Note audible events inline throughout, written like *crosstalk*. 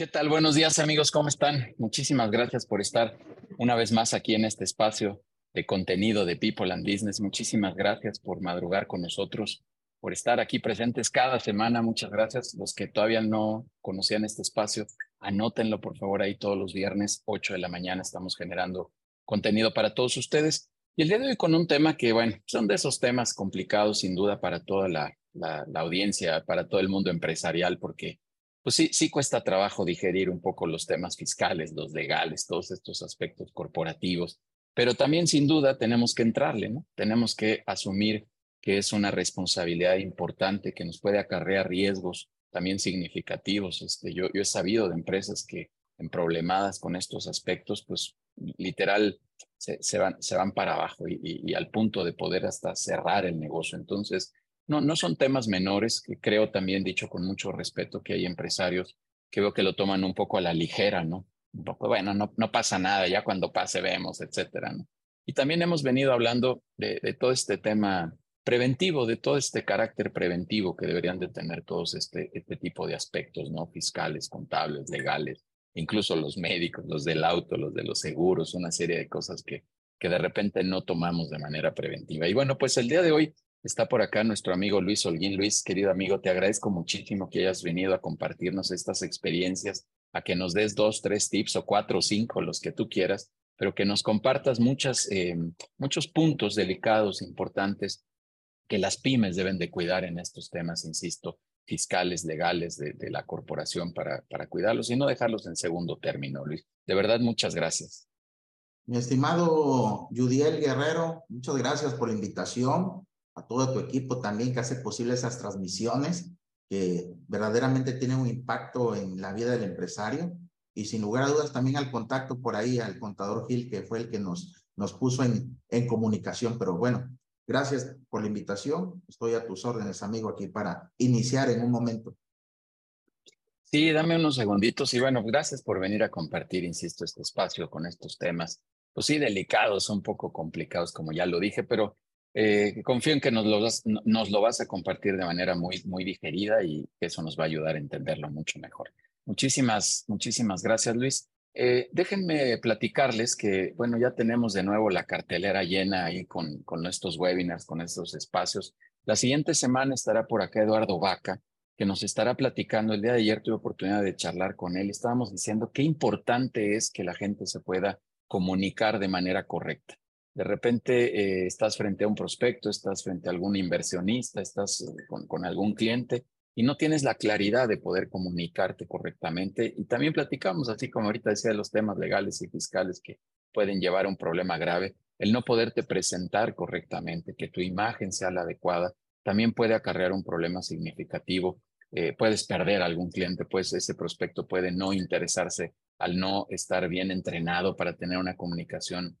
¿Qué tal? Buenos días amigos, ¿cómo están? Muchísimas gracias por estar una vez más aquí en este espacio de contenido de People and Business. Muchísimas gracias por madrugar con nosotros, por estar aquí presentes cada semana. Muchas gracias. Los que todavía no conocían este espacio, anótenlo por favor ahí todos los viernes, 8 de la mañana, estamos generando contenido para todos ustedes. Y el día de hoy con un tema que, bueno, son de esos temas complicados sin duda para toda la, la, audiencia, para todo el mundo empresarial, porque pues sí, sí cuesta trabajo digerir un poco los temas fiscales, los legales, todos estos aspectos corporativos, pero también sin duda tenemos que entrarle, ¿no? Tenemos que asumir que es una responsabilidad importante que nos puede acarrear riesgos también significativos. Este, yo, yo he sabido de empresas que en problemadas con estos aspectos, pues literal se, van, se van para abajo y, y, al punto de poder hasta cerrar el negocio. Entonces, no, no son temas menores, que creo también, dicho con mucho respeto, que hay empresarios que veo que lo toman un poco a la ligera, ¿no? Un poco, bueno, no, no pasa nada, ya cuando pase vemos, etcétera, ¿no? Y también hemos venido hablando de, de todo este tema preventivo, de todo este carácter preventivo que deberían de tener todos este, este tipo de aspectos, ¿no? Fiscales, contables, legales, incluso los médicos, los del auto, los de los seguros, una serie de cosas que, que de repente no tomamos de manera preventiva. Y bueno, pues el día de hoy Está por acá nuestro amigo Luis Holguín. Luis, querido amigo, te agradezco muchísimo que hayas venido a compartirnos estas experiencias, a que nos des dos, tres tips o cuatro o cinco, los que tú quieras, pero que nos compartas muchas, eh, muchos puntos delicados, importantes, que las pymes deben de cuidar en estos temas, insisto, fiscales, legales de, de la corporación para, para cuidarlos y no dejarlos en segundo término, Luis. De verdad, muchas gracias. Mi estimado Judiel Guerrero, muchas gracias por la invitación a todo tu equipo también que hace posible esas transmisiones que verdaderamente tienen un impacto en la vida del empresario y sin lugar a dudas también al contacto por ahí al contador Gil que fue el que nos, nos puso en, en comunicación. Pero bueno, gracias por la invitación. Estoy a tus órdenes, amigo, aquí para iniciar en un momento. Sí, dame unos segunditos y bueno, gracias por venir a compartir, insisto, este espacio con estos temas, pues sí, delicados, un poco complicados, como ya lo dije, pero eh, confío en que nos lo, vas, nos lo vas a compartir de manera muy, muy digerida y eso nos va a ayudar a entenderlo mucho mejor. Muchísimas, muchísimas gracias, Luis. Eh, déjenme platicarles que, bueno, ya tenemos de nuevo la cartelera llena ahí con, con estos webinars, con estos espacios. La siguiente semana estará por acá Eduardo Vaca, que nos estará platicando. El día de ayer tuve oportunidad de charlar con él. Estábamos diciendo qué importante es que la gente se pueda comunicar de manera correcta. De repente eh, estás frente a un prospecto, estás frente a algún inversionista, estás eh, con, algún cliente y no tienes la claridad de poder comunicarte correctamente. Y también platicamos, así como ahorita decía, de los temas legales y fiscales que pueden llevar a un problema grave. El no poderte presentar correctamente, que tu imagen sea la adecuada, también puede acarrear un problema significativo. Eh, puedes perder a algún cliente, pues ese prospecto puede no interesarse al no estar bien entrenado para tener una comunicación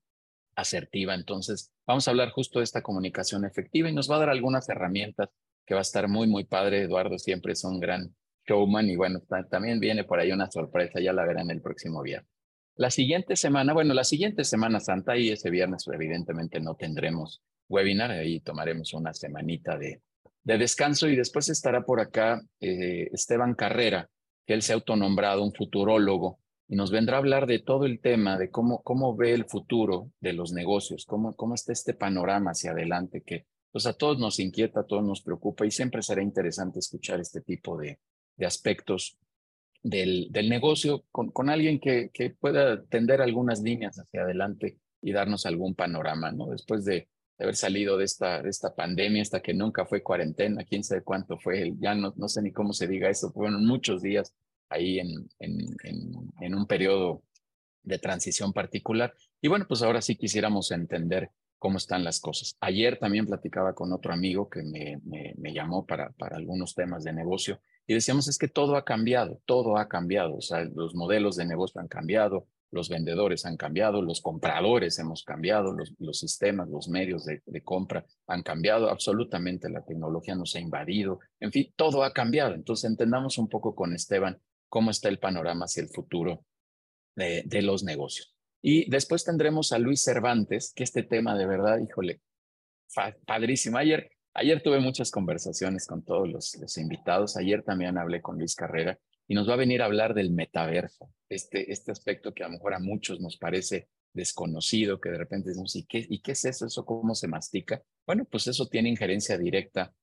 asertiva. Entonces, vamos a hablar justo de esta comunicación efectiva y nos va a dar algunas herramientas que va a estar muy, muy padre. Eduardo siempre es un gran showman y bueno, también viene por ahí una sorpresa, ya la verán el próximo viernes. La siguiente semana, bueno, la siguiente Semana Santa y ese viernes evidentemente no tendremos webinar, ahí tomaremos una semanita de, de descanso y después estará por acá eh, Esteban Carrera, que él se ha autonombrado un futurólogo y nos vendrá a hablar de todo el tema, de cómo, cómo ve el futuro de los negocios, cómo, cómo está este panorama hacia adelante que pues a todos nos inquieta, a todos nos preocupa y siempre será interesante escuchar este tipo de, de aspectos del, del negocio con, con alguien que, que pueda tender algunas líneas hacia adelante y darnos algún panorama, ¿no? Después de, haber salido de esta, de esta pandemia, hasta que nunca fue cuarentena, quién sabe cuánto fue, ya no, no sé ni cómo se diga eso, fueron muchos días ahí en, en, un periodo de transición particular. Y bueno, pues ahora sí quisiéramos entender cómo están las cosas. Ayer también platicaba con otro amigo que me, me, llamó para, para algunos temas de negocio y decíamos es que todo ha cambiado, todo ha cambiado, o sea, los modelos de negocio han cambiado, los vendedores han cambiado, los compradores hemos cambiado, los, los sistemas, los medios de, de, compra han cambiado, absolutamente la tecnología nos ha invadido, en fin, todo ha cambiado. Entonces entendamos un poco con Esteban cómo está el panorama hacia el futuro de, los negocios. Y después tendremos a Luis Cervantes, que este tema de verdad, híjole, padrísimo. Ayer, ayer tuve muchas conversaciones con todos los, los invitados. Ayer también hablé con Luis Carrera y nos va a venir a hablar del metaverso, este, este aspecto que a lo mejor a muchos nos parece desconocido, que de repente decimos, ¿y qué, ¿y qué es eso? ¿Eso cómo se mastica? Bueno, pues eso tiene injerencia directa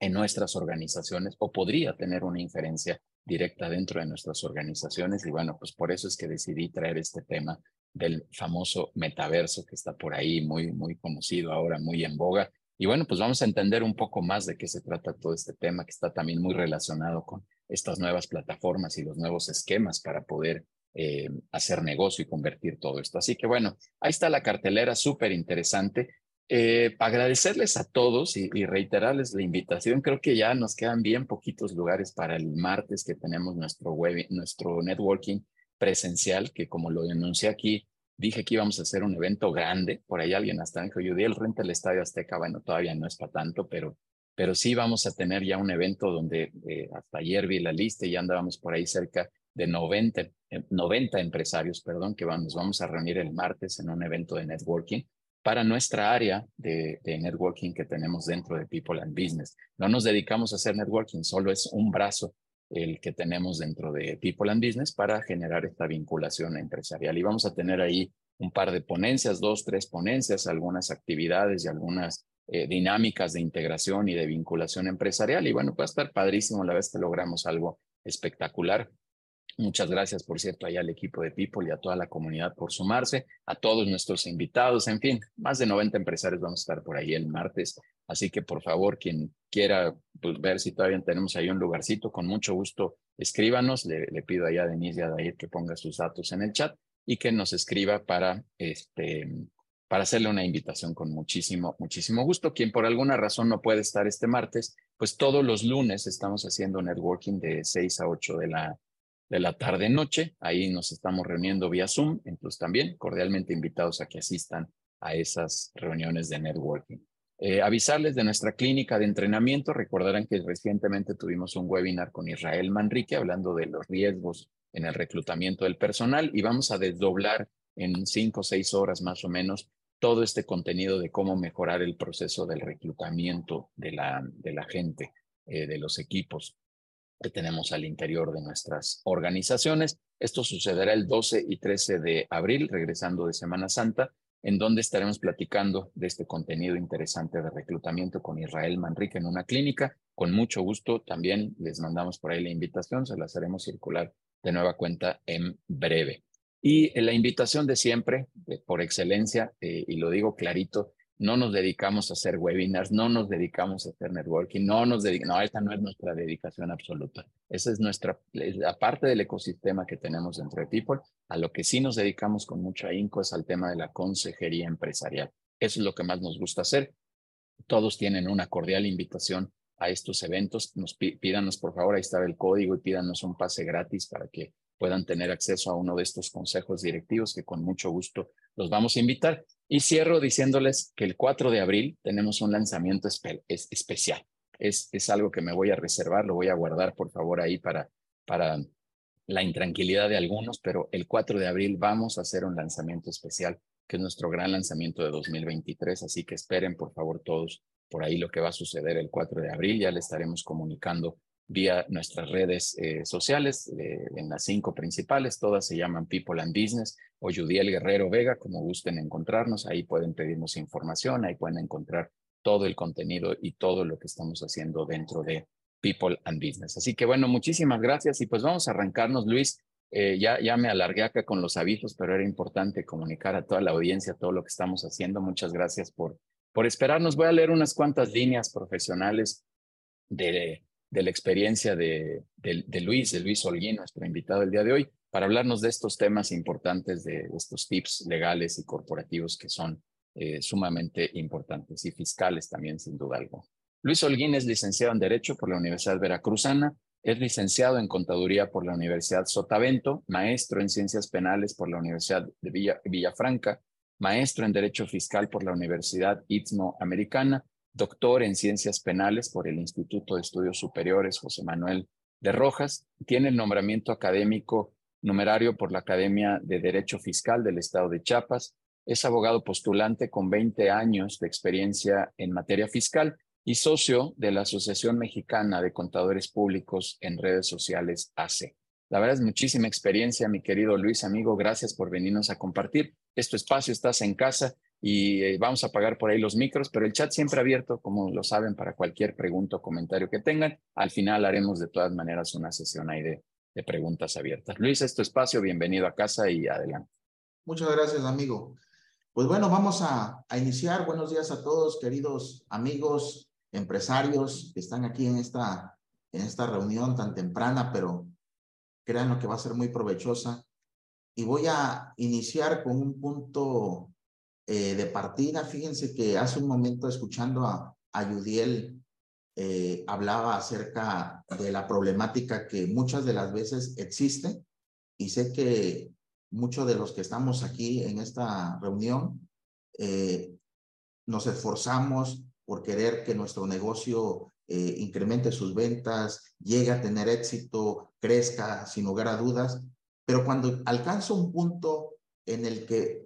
en nuestras organizaciones o podría tener una injerencia directa dentro de nuestras organizaciones y bueno, pues por eso es que decidí traer este tema del famoso metaverso que está por ahí muy, muy conocido ahora, muy en boga. Y bueno, pues vamos a entender un poco más de qué se trata todo este tema que está también muy relacionado con estas nuevas plataformas y los nuevos esquemas para poder eh, hacer negocio y convertir todo esto. Así que bueno, ahí está la cartelera súper interesante. Eh, agradecerles a todos y, reiterarles la invitación. Creo que ya nos quedan bien poquitos lugares para el martes que tenemos nuestro web, nuestro networking presencial, que como lo denuncié aquí, dije que íbamos a hacer un evento grande. Por ahí alguien hasta dijo, yo di el renta del Estadio Azteca. Bueno, todavía no es para tanto, pero, pero sí vamos a tener ya un evento donde eh, hasta ayer vi la lista y ya andábamos por ahí cerca de 90, 90 eh, empresarios, perdón, que vamos, vamos a reunir el martes en un evento de networking para nuestra área de, networking que tenemos dentro de People and Business. No nos dedicamos a hacer networking, solo es un brazo el que tenemos dentro de People and Business para generar esta vinculación empresarial. Y vamos a tener ahí un par de ponencias, dos, tres ponencias, algunas actividades y algunas eh, dinámicas de integración y de vinculación empresarial. Y bueno, va a estar padrísimo la vez que logramos algo espectacular. Muchas gracias, por cierto, allá al equipo de People y a toda la comunidad por sumarse, a todos nuestros invitados, en fin, más de 90 empresarios vamos a estar por ahí el martes, así que por favor, quien quiera pues, ver si todavía tenemos ahí un lugarcito, con mucho gusto escríbanos, le, pido allá a Denise y a Dair que ponga sus datos en el chat y que nos escriba para, este, para hacerle una invitación con muchísimo, muchísimo gusto. Quien por alguna razón no puede estar este martes, pues todos los lunes estamos haciendo networking de 6 a 8 de la de la tarde-noche. Ahí nos estamos reuniendo vía Zoom, entonces también cordialmente invitados a que asistan a esas reuniones de networking. Eh, avisarles de nuestra clínica de entrenamiento. Recordarán que recientemente tuvimos un webinar con Israel Manrique hablando de los riesgos en el reclutamiento del personal y vamos a desdoblar en cinco o seis horas más o menos todo este contenido de cómo mejorar el proceso del reclutamiento de la, gente, eh, de los equipos que tenemos al interior de nuestras organizaciones. Esto sucederá el 12 y 13 de abril, regresando de Semana Santa, en donde estaremos platicando de este contenido interesante de reclutamiento con Israel Manrique en una clínica. Con mucho gusto también les mandamos por ahí la invitación, se la haremos circular de nueva cuenta en breve. Y la invitación de siempre, por excelencia, eh, y lo digo clarito, no nos dedicamos a hacer webinars, no nos dedicamos a hacer networking, no nos dedicamos, no, esta no es nuestra dedicación absoluta. Esa es nuestra, aparte del ecosistema que tenemos dentro de People, a lo que sí nos dedicamos con mucho ahínco es al tema de la consejería empresarial. Eso es lo que más nos gusta hacer. Todos tienen una cordial invitación a estos eventos. Nos pídanos, por favor, ahí está el código y pídanos un pase gratis para que puedan tener acceso a uno de estos consejos directivos que con mucho gusto los vamos a invitar. Y cierro diciéndoles que el 4 de abril tenemos un lanzamiento especial. Es, es algo que me voy a reservar, lo voy a guardar por favor ahí para, para la intranquilidad de algunos, pero el 4 de abril vamos a hacer un lanzamiento especial, que es nuestro gran lanzamiento de 2023, así que esperen por favor todos por ahí lo que va a suceder el 4 de abril, ya le estaremos comunicando vía nuestras redes eh, sociales, eh, en las cinco principales, todas se llaman People and Business o Judiel Guerrero Vega, como gusten encontrarnos, ahí pueden pedirnos información, ahí pueden encontrar todo el contenido y todo lo que estamos haciendo dentro de People and Business. Así que bueno, muchísimas gracias y pues vamos a arrancarnos, Luis. Eh, ya, ya me alargué acá con los avisos, pero era importante comunicar a toda la audiencia todo lo que estamos haciendo. Muchas gracias por, por esperarnos. Voy a leer unas cuantas líneas profesionales de, de la experiencia de, Luis, de Luis Holguín, nuestro invitado el día de hoy, para hablarnos de estos temas importantes, de, estos tips legales y corporativos que son eh, sumamente importantes y fiscales también, sin duda alguna. Luis Holguín es licenciado en Derecho por la Universidad Veracruzana, es licenciado en Contaduría por la Universidad Sotavento, maestro en Ciencias Penales por la Universidad de Villafranca, maestro en Derecho Fiscal por la Universidad Istmo Americana doctor en Ciencias Penales por el Instituto de Estudios Superiores José Manuel de Rojas, tiene el nombramiento académico numerario por la Academia de Derecho Fiscal del Estado de Chiapas, es abogado postulante con 20 años de experiencia en materia fiscal y socio de la Asociación Mexicana de Contadores Públicos en Redes Sociales AC. La verdad es muchísima experiencia, mi querido Luis, amigo. Gracias por venirnos a compartir. Este espacio, estás en casa y eh, vamos a apagar por ahí los micros, pero el chat siempre abierto, como lo saben, para cualquier pregunta o comentario que tengan. Al final haremos de todas maneras una sesión ahí de, preguntas abiertas. Luis, es tu espacio, bienvenido a casa y adelante. Muchas gracias, amigo. Pues bueno, vamos a, a iniciar. Buenos días a todos, queridos amigos, empresarios que están aquí en esta, en esta reunión tan temprana, pero créanlo que va a ser muy provechosa. Y voy a iniciar con un punto eh, de partida. Fíjense que hace un momento escuchando a, a Yudiel eh, hablaba acerca de la problemática que muchas de las veces existe y sé que muchos de los que estamos aquí en esta reunión eh, nos esforzamos por querer que nuestro negocio eh, incremente sus ventas, llegue a tener éxito, crezca sin lugar a dudas, pero cuando alcanza un punto en el que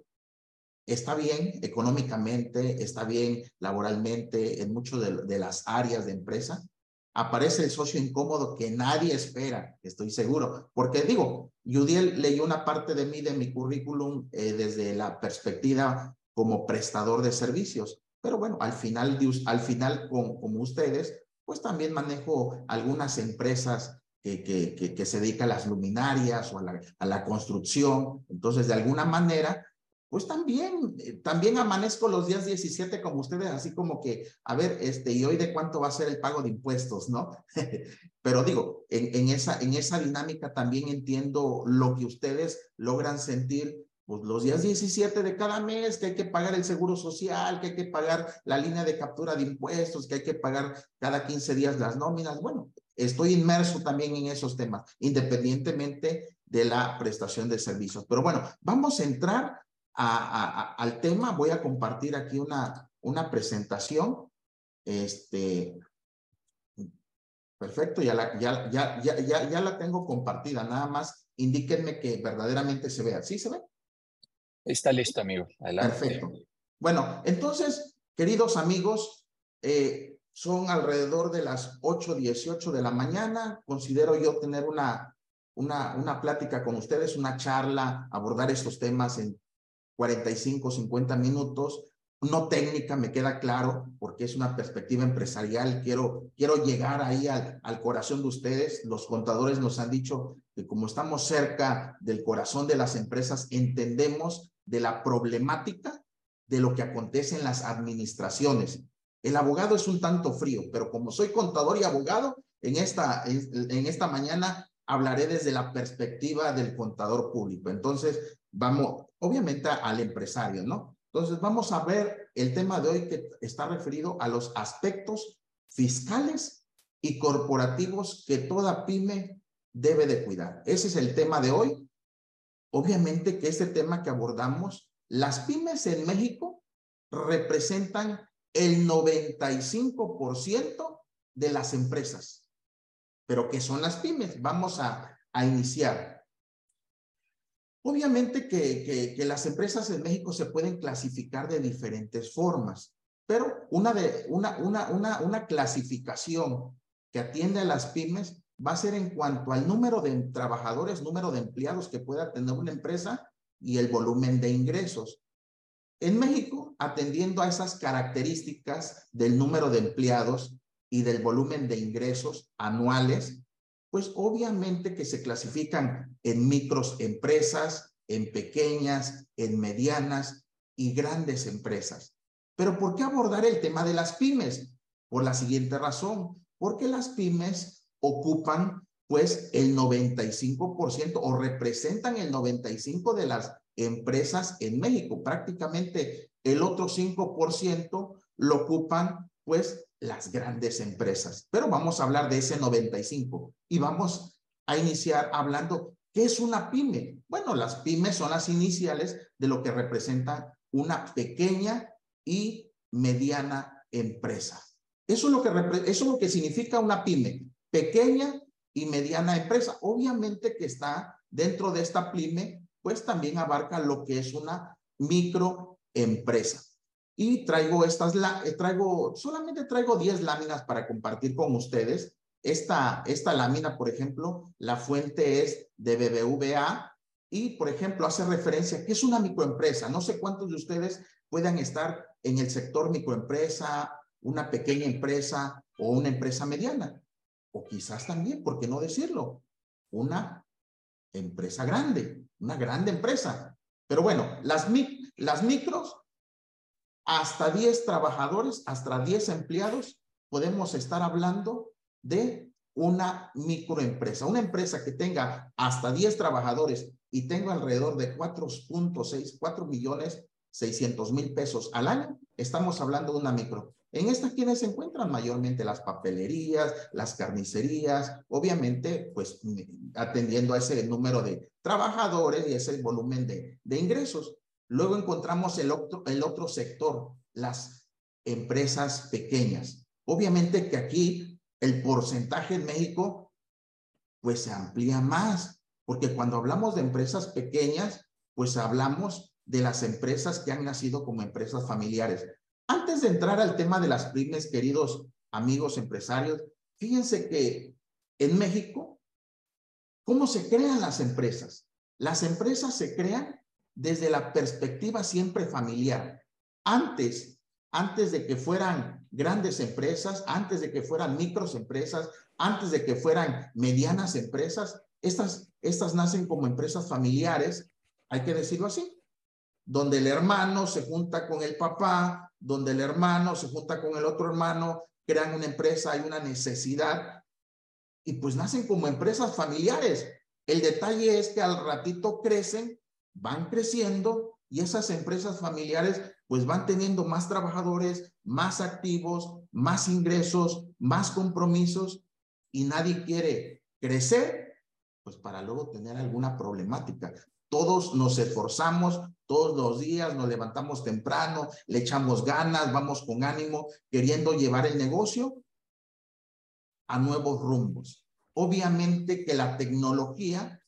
está bien económicamente, está bien laboralmente en muchas de, las áreas de empresa, aparece el socio incómodo que nadie espera, estoy seguro. Porque digo, Yudiel leyó una parte de mí, de mi currículum, eh, desde la perspectiva como prestador de servicios. Pero bueno, al final, al final con, como ustedes, pues también manejo algunas empresas que, que, que, se dedican a las luminarias o a la, a la construcción. Entonces, de alguna manera, pues también, eh, también amanezco los días 17 como ustedes, así como que, a ver, este, y hoy de cuánto va a ser el pago de impuestos, ¿no? *laughs* Pero digo, en, esa, en esa dinámica también entiendo lo que ustedes logran sentir, pues los días 17 de cada mes, que hay que pagar el seguro social, que hay que pagar la línea de captura de impuestos, que hay que pagar cada 15 días las nóminas. Bueno, estoy inmerso también en esos temas, independientemente de la prestación de servicios. Pero bueno, vamos a entrar al tema, voy a compartir aquí una, una presentación. Este, perfecto, ya la, ya, ya, ya, ya, ya la tengo compartida. Nada más indíquenme que verdaderamente se vea. ¿Sí se ve? Está listo, amigo. Adelante. Perfecto. Bueno, entonces, queridos amigos, eh, son alrededor de las 8.18 de la mañana. Considero yo tener una, una, una plática con ustedes, una charla, abordar estos temas en 45, 50 minutos, no técnica, me queda claro, porque es una perspectiva empresarial, quiero, quiero llegar ahí al, al corazón de ustedes. Los contadores nos han dicho que como estamos cerca del corazón de las empresas, entendemos de la problemática de lo que acontece en las administraciones. El abogado es un tanto frío, pero como soy contador y abogado, en esta, en esta mañana hablaré desde la perspectiva del contador público. Entonces, vamos, obviamente al empresario, ¿no? Entonces, vamos a ver el tema de hoy que está referido a los aspectos fiscales y corporativos que toda pyme debe de cuidar. Ese es el tema de hoy. Obviamente que este tema que abordamos, las pymes en México representan el 95% de las empresas. Pero ¿qué son las pymes? Vamos a, a iniciar. Obviamente que, las empresas en México se pueden clasificar de diferentes formas, pero una, una clasificación que atiende a las pymes va a ser en cuanto al número de trabajadores, número de empleados que pueda tener una empresa y el volumen de ingresos. En México, atendiendo a esas características del número de empleados, y del volumen de ingresos anuales, pues obviamente que se clasifican en micros empresas, en pequeñas, en medianas y grandes empresas. Pero ¿por qué abordar el tema de las pymes? Por la siguiente razón, porque las pymes ocupan pues el 95% o representan el 95% de las empresas en México. Prácticamente el otro 5% lo ocupan pues las grandes empresas. Pero vamos a hablar de ese 95 y vamos a iniciar hablando, ¿qué es una pyme? Bueno, las pymes son las iniciales de lo que representa una pequeña y mediana empresa. Eso es lo que, eso es lo que significa una pyme, pequeña y mediana empresa. Obviamente que está dentro de esta pyme, pues también abarca lo que es una microempresa y traigo estas, eh, traigo, solamente traigo 10 láminas para compartir con ustedes esta, esta lámina, por ejemplo, la fuente es de BBVA y, por ejemplo, hace referencia que es una microempresa. No sé cuántos de ustedes puedan estar en el sector microempresa, una pequeña empresa o una empresa mediana. O quizás también, ¿por qué no decirlo? Una empresa grande, una grande empresa. Pero bueno, las, las micros, hasta 10 trabajadores, hasta 10 empleados, podemos estar hablando de una microempresa. Una empresa que tenga hasta 10 trabajadores y tenga alrededor de 4.6, 4 millones 600 mil pesos al año, estamos hablando de una micro. En esta, ¿quiénes se encuentran? Mayormente las papelerías, las carnicerías, obviamente, pues atendiendo a ese número de trabajadores y ese volumen de, de ingresos. Luego encontramos el otro, el otro sector, las empresas pequeñas. Obviamente que aquí el porcentaje en México, pues se amplía más, porque cuando hablamos de empresas pequeñas, pues hablamos de las empresas que han nacido como empresas familiares. Antes de entrar al tema de las pymes, queridos amigos empresarios, fíjense que en México, ¿cómo se crean las empresas? Las empresas se crean desde la perspectiva siempre familiar. Antes, antes de que fueran grandes empresas, antes de que fueran microempresas, antes de que fueran medianas empresas, estas, estas nacen como empresas familiares, hay que decirlo así, donde el hermano se junta con el papá, donde el hermano se junta con el otro hermano, crean una empresa, hay una necesidad y pues nacen como empresas familiares. El detalle es que al ratito crecen, van creciendo y esas empresas familiares pues van teniendo más trabajadores, más activos, más ingresos, más compromisos y nadie quiere crecer pues para luego tener alguna problemática. Todos nos esforzamos, todos los días nos levantamos temprano, le echamos ganas, vamos con ánimo, queriendo llevar el negocio a nuevos rumbos. Obviamente que la tecnología,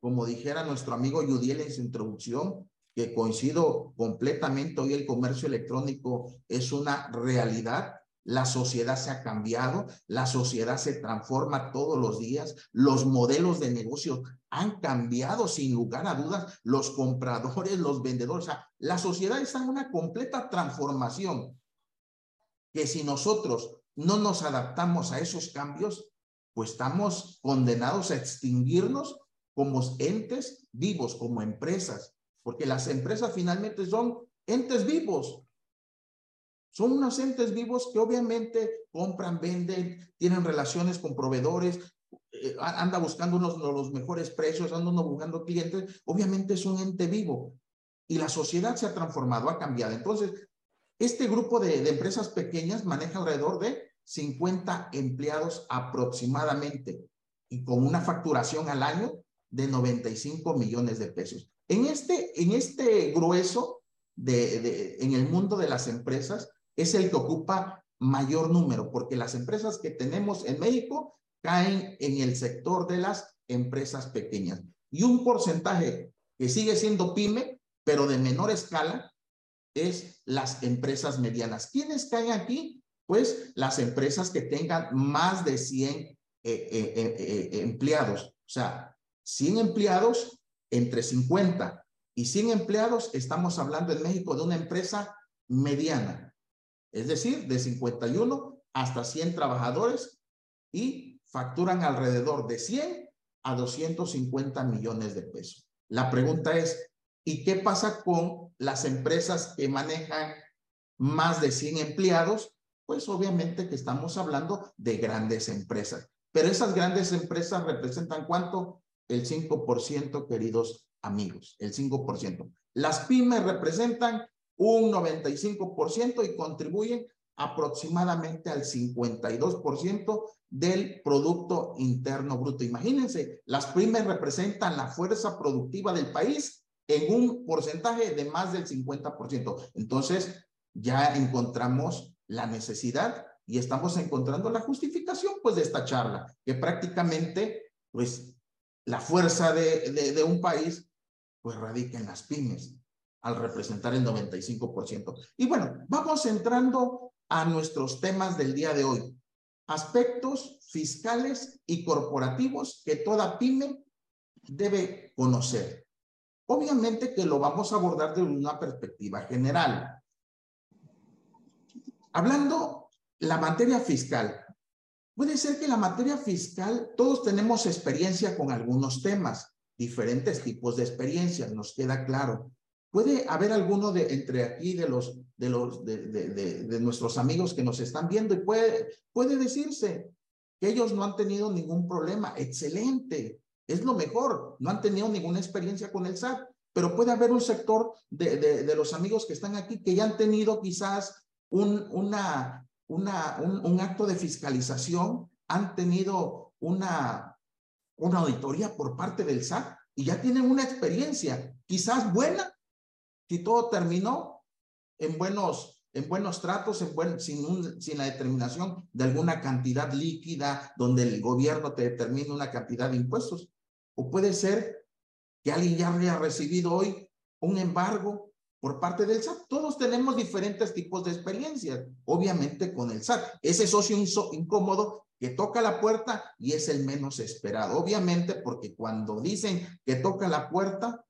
como dijera nuestro amigo Yudiel en su introducción, que coincido completamente, hoy el comercio electrónico es una realidad, la sociedad se ha cambiado, la sociedad se transforma todos los días, los modelos de negocio han cambiado sin lugar a dudas, los compradores, los vendedores, o sea, la sociedad está en una completa transformación que si nosotros no nos adaptamos a esos cambios, pues estamos condenados a extinguirnos como entes vivos, como empresas, porque las empresas finalmente son entes vivos, son unos entes vivos que obviamente compran, venden, tienen relaciones con proveedores, eh, anda buscando unos, los mejores precios, anda buscando clientes. Obviamente es un ente vivo y la sociedad se ha transformado, ha cambiado. Entonces, este grupo de, de empresas pequeñas maneja alrededor de 50 empleados aproximadamente y con una facturación al año de 95 millones de pesos. En este, en este grueso de, en el mundo de las empresas, es el que ocupa mayor número, porque las empresas que tenemos en México caen en el sector de las empresas pequeñas. Y un porcentaje que sigue siendo pyme, pero de menor escala, es las empresas medianas. ¿Quiénes caen aquí? Pues las empresas que tengan más de 100 eh, eh, eh, empleados. O sea, 100 empleados entre 50 y 100 empleados, estamos hablando en México de una empresa mediana es decir, de 51 hasta 100 trabajadores y facturan alrededor de 100 a 250 millones de pesos. La pregunta es, ¿y qué pasa con las empresas que manejan más de 100 empleados? Pues obviamente que estamos hablando de grandes empresas. Pero esas grandes empresas representan cuánto? El 5%, queridos amigos, el 5%. Las pymes representan un 95% y contribuyen aproximadamente al 52% del Producto Interno Bruto. Imagínense, las pymes representan la fuerza productiva del país en un porcentaje de más del 50%. Entonces, ya encontramos la necesidad y estamos encontrando la justificación pues de esta charla, que prácticamente pues la fuerza de, un país pues radica en las pymes al representar el 95%. Y bueno, vamos entrando a nuestros temas del día de hoy. aspectos fiscales y corporativos que toda pyme debe conocer. Obviamente que lo vamos a abordar de una perspectiva general. Hablando la materia fiscal, puede ser que la materia fiscal todos tenemos experiencia con algunos temas, diferentes tipos de experiencias, nos queda claro. Puede haber alguno de entre aquí de los de los de, de, de, nuestros amigos que nos están viendo y puede puede decirse que ellos no han tenido ningún problema. Excelente, es lo mejor. No han tenido ninguna experiencia con el SAT, pero puede haber un sector de, de los amigos que están aquí que ya han tenido quizás un, una, un, un acto de fiscalización, han tenido una, una auditoría por parte del SAT y ya tienen una experiencia, quizás buena, si todo terminó en buenos, en buenos tratos, en buen, sin, un, sin la determinación de alguna cantidad líquida donde el gobierno te determine una cantidad de impuestos. O puede ser que alguien ya haya recibido hoy un embargo por parte del SAT. Todos tenemos diferentes tipos de experiencias, obviamente con el SAT. Ese socio incómodo que toca la puerta y es el menos esperado. Obviamente porque cuando dicen que toca la puerta,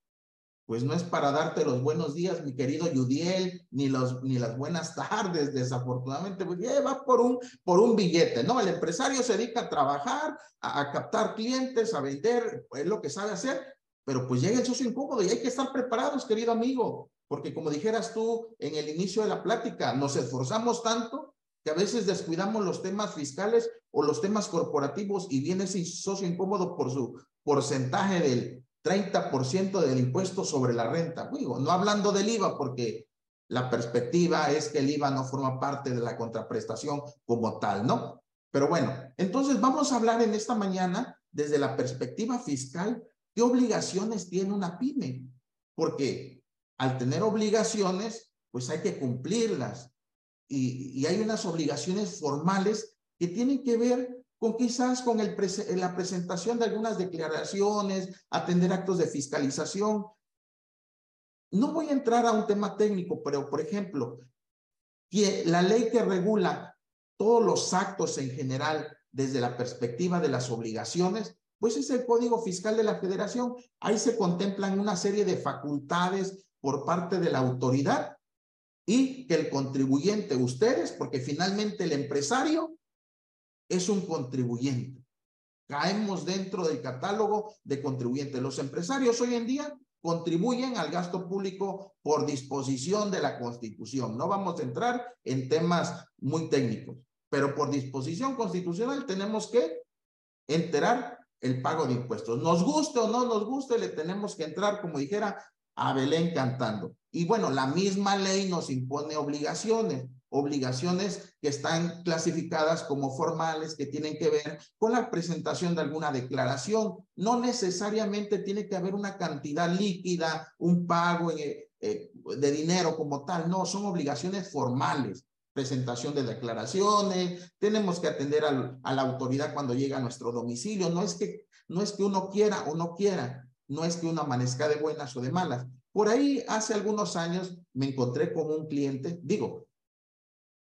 pues no es para darte los buenos días, mi querido Yudiel, ni, los, ni las buenas tardes, desafortunadamente, pues va por un, por un billete, ¿no? El empresario se dedica a trabajar, a captar clientes, a vender, es lo que sabe hacer, pero pues llega el socio incómodo y hay que estar preparados, querido amigo, porque como dijeras tú en el inicio de la plática, nos esforzamos tanto que a veces descuidamos los temas fiscales o los temas corporativos y viene ese socio incómodo por su porcentaje del 30% del impuesto sobre la renta. Digo, no hablando del IVA, porque la perspectiva es que el IVA no forma parte de la contraprestación como tal, ¿no? Pero bueno, entonces vamos a hablar en esta mañana desde la perspectiva fiscal, ¿qué obligaciones tiene una pyme? Porque al tener obligaciones, pues hay que cumplirlas. Y, hay unas obligaciones formales que tienen que ver con quizás con la presentación de algunas declaraciones, atender actos de fiscalización. No voy a entrar a un tema técnico, pero por ejemplo, que la ley que regula todos los actos en general desde la perspectiva de las obligaciones, pues es el Código Fiscal de la Federación. Ahí se contemplan una serie de facultades por parte de la autoridad y que el contribuyente, ustedes, porque finalmente el empresario es un contribuyente. Caemos dentro del catálogo de contribuyentes. Los empresarios hoy en día contribuyen al gasto público por disposición de la Constitución. No vamos a entrar en temas muy técnicos, pero por disposición constitucional tenemos que enterar el pago de impuestos. Nos guste o no nos guste, le tenemos que entrar, como dijera, a Belén cantando. Y bueno, la misma ley nos impone obligaciones obligaciones que están clasificadas como formales, que tienen que ver con la presentación de alguna declaración. No necesariamente tiene que haber una cantidad líquida, un pago eh, eh, de dinero como tal, no, son obligaciones formales. Presentación de declaraciones, tenemos que atender a la autoridad cuando llega a nuestro domicilio. No es que, no es que uno quiera o no quiera, no es que uno amanezca de buenas o de malas. Por ahí hace algunos años me encontré con un cliente, digo,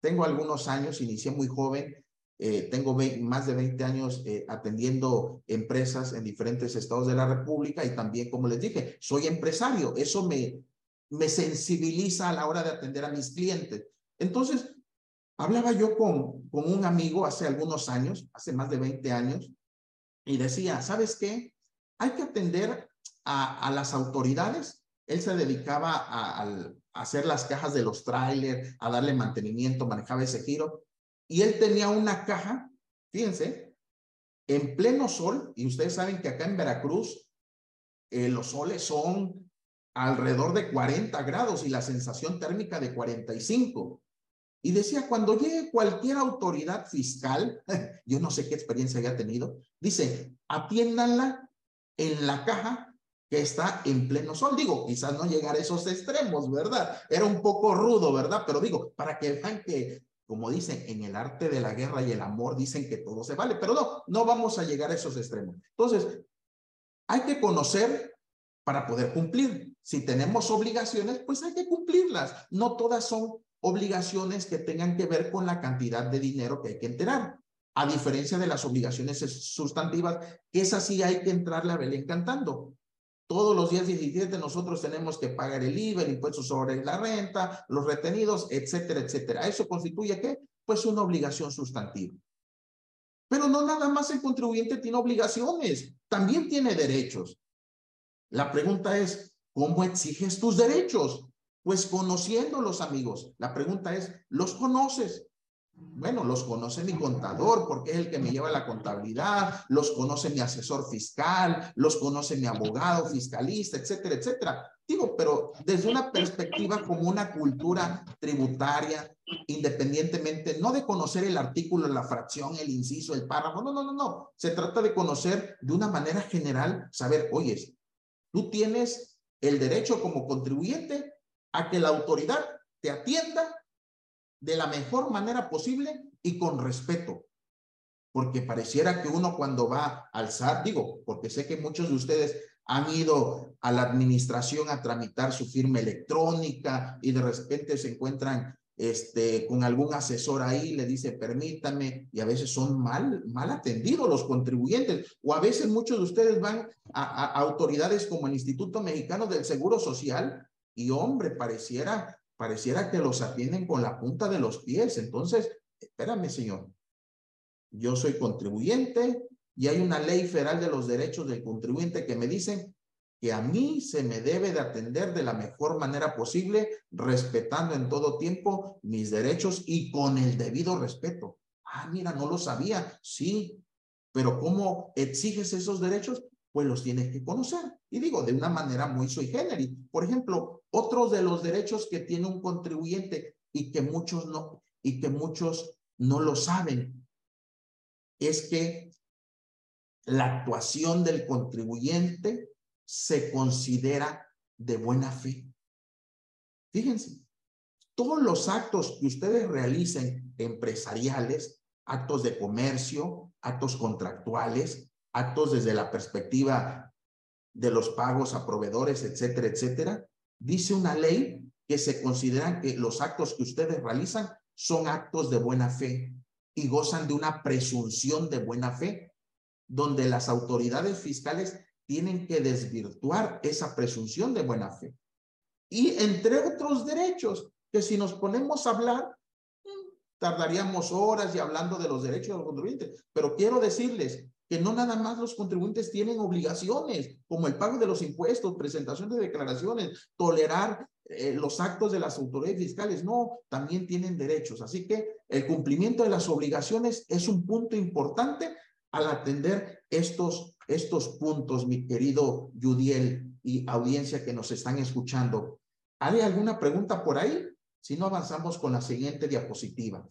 tengo algunos años, inicié muy joven, eh, tengo más de 20 años eh, atendiendo empresas en diferentes estados de la República y también, como les dije, soy empresario. Eso me, me sensibiliza a la hora de atender a mis clientes. Entonces, hablaba yo con, con un amigo hace algunos años, hace más de 20 años, y decía, ¿sabes qué? Hay que atender a, las autoridades. Él se dedicaba a, hacer las cajas de los trailers, a darle mantenimiento, manejaba ese giro. Y él tenía una caja, fíjense, en pleno sol, y ustedes saben que acá en Veracruz eh, los soles son alrededor de 40 grados y la sensación térmica de 45. Y decía, cuando llegue cualquier autoridad fiscal, *laughs* yo no sé qué experiencia haya tenido, dice, atiéndanla en la caja que está en pleno sol. Digo, quizás no llegar a esos extremos, ¿verdad? Era un poco rudo, ¿verdad? Pero digo, para que vean que, como dicen, en el arte de la guerra y el amor dicen que todo se vale, pero no, no vamos a llegar a esos extremos. Entonces, hay que conocer para poder cumplir. Si tenemos obligaciones, pues hay que cumplirlas. No todas son obligaciones que tengan que ver con la cantidad de dinero que hay que enterar. a diferencia de las obligaciones sustantivas, que es así hay que entrarle a Belén cantando. Todos los días 17 nosotros tenemos que pagar el IVA, el impuesto sobre la renta, los retenidos, etcétera, etcétera. ¿Eso constituye qué? Pues una obligación sustantiva. Pero no nada más el contribuyente tiene obligaciones, también tiene derechos. La pregunta es, ¿cómo exiges tus derechos? Pues conociéndolos, amigos. La pregunta es, ¿los conoces? Bueno, los conoce mi contador porque es el que me lleva la contabilidad, los conoce mi asesor fiscal, los conoce mi abogado fiscalista, etcétera, etcétera. Digo, pero desde una perspectiva como una cultura tributaria, independientemente, no de conocer el artículo, la fracción, el inciso, el párrafo, no, no, no, no. Se trata de conocer de una manera general, saber, oye, tú tienes el derecho como contribuyente a que la autoridad te atienda de la mejor manera posible y con respeto. Porque pareciera que uno cuando va al SAT, digo, porque sé que muchos de ustedes han ido a la administración a tramitar su firma electrónica y de repente se encuentran este, con algún asesor ahí, le dice, permítame, y a veces son mal, mal atendidos los contribuyentes, o a veces muchos de ustedes van a, a autoridades como el Instituto Mexicano del Seguro Social, y hombre, pareciera pareciera que los atienden con la punta de los pies. Entonces, espérame, señor. Yo soy contribuyente y hay una ley federal de los derechos del contribuyente que me dicen que a mí se me debe de atender de la mejor manera posible, respetando en todo tiempo mis derechos y con el debido respeto. Ah, mira, no lo sabía. Sí, pero ¿cómo exiges esos derechos? Pues los tienes que conocer. Y digo, de una manera muy sui generis. Por ejemplo, otros de los derechos que tiene un contribuyente y que muchos no, y que muchos no lo saben, es que la actuación del contribuyente se considera de buena fe. Fíjense, todos los actos que ustedes realicen empresariales, actos de comercio, actos contractuales, actos desde la perspectiva de los pagos a proveedores, etcétera, etcétera, dice una ley que se consideran que los actos que ustedes realizan son actos de buena fe y gozan de una presunción de buena fe, donde las autoridades fiscales tienen que desvirtuar esa presunción de buena fe. Y entre otros derechos, que si nos ponemos a hablar, mm, tardaríamos horas y hablando de los derechos de los contribuyentes, pero quiero decirles que no nada más los contribuyentes tienen obligaciones, como el pago de los impuestos, presentación de declaraciones, tolerar eh, los actos de las autoridades fiscales, no, también tienen derechos. Así que el cumplimiento de las obligaciones es un punto importante al atender estos, estos puntos, mi querido Yudiel y audiencia que nos están escuchando. ¿Hay alguna pregunta por ahí? Si no, avanzamos con la siguiente diapositiva.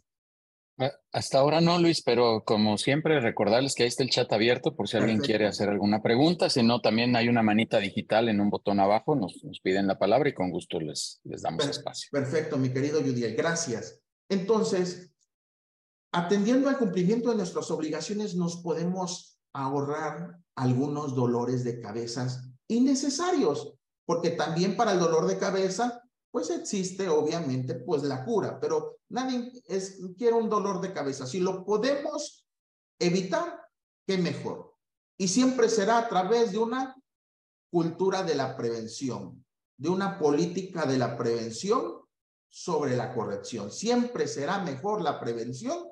Ah, hasta ahora no, Luis, pero como siempre, recordarles que ahí está el chat abierto por si alguien quiere hacer alguna pregunta. Si no, también hay una manita digital en un botón abajo, nos, nos piden la palabra y con gusto les, les damos espacio. Perfecto, mi querido Judiel, gracias. Entonces, atendiendo al cumplimiento de nuestras obligaciones, nos podemos ahorrar algunos dolores de cabezas innecesarios, porque también para el dolor de cabeza pues existe obviamente pues la cura, pero nadie es, quiere un dolor de cabeza. Si lo podemos evitar, qué mejor. Y siempre será a través de una cultura de la prevención, de una política de la prevención sobre la corrección. Siempre será mejor la prevención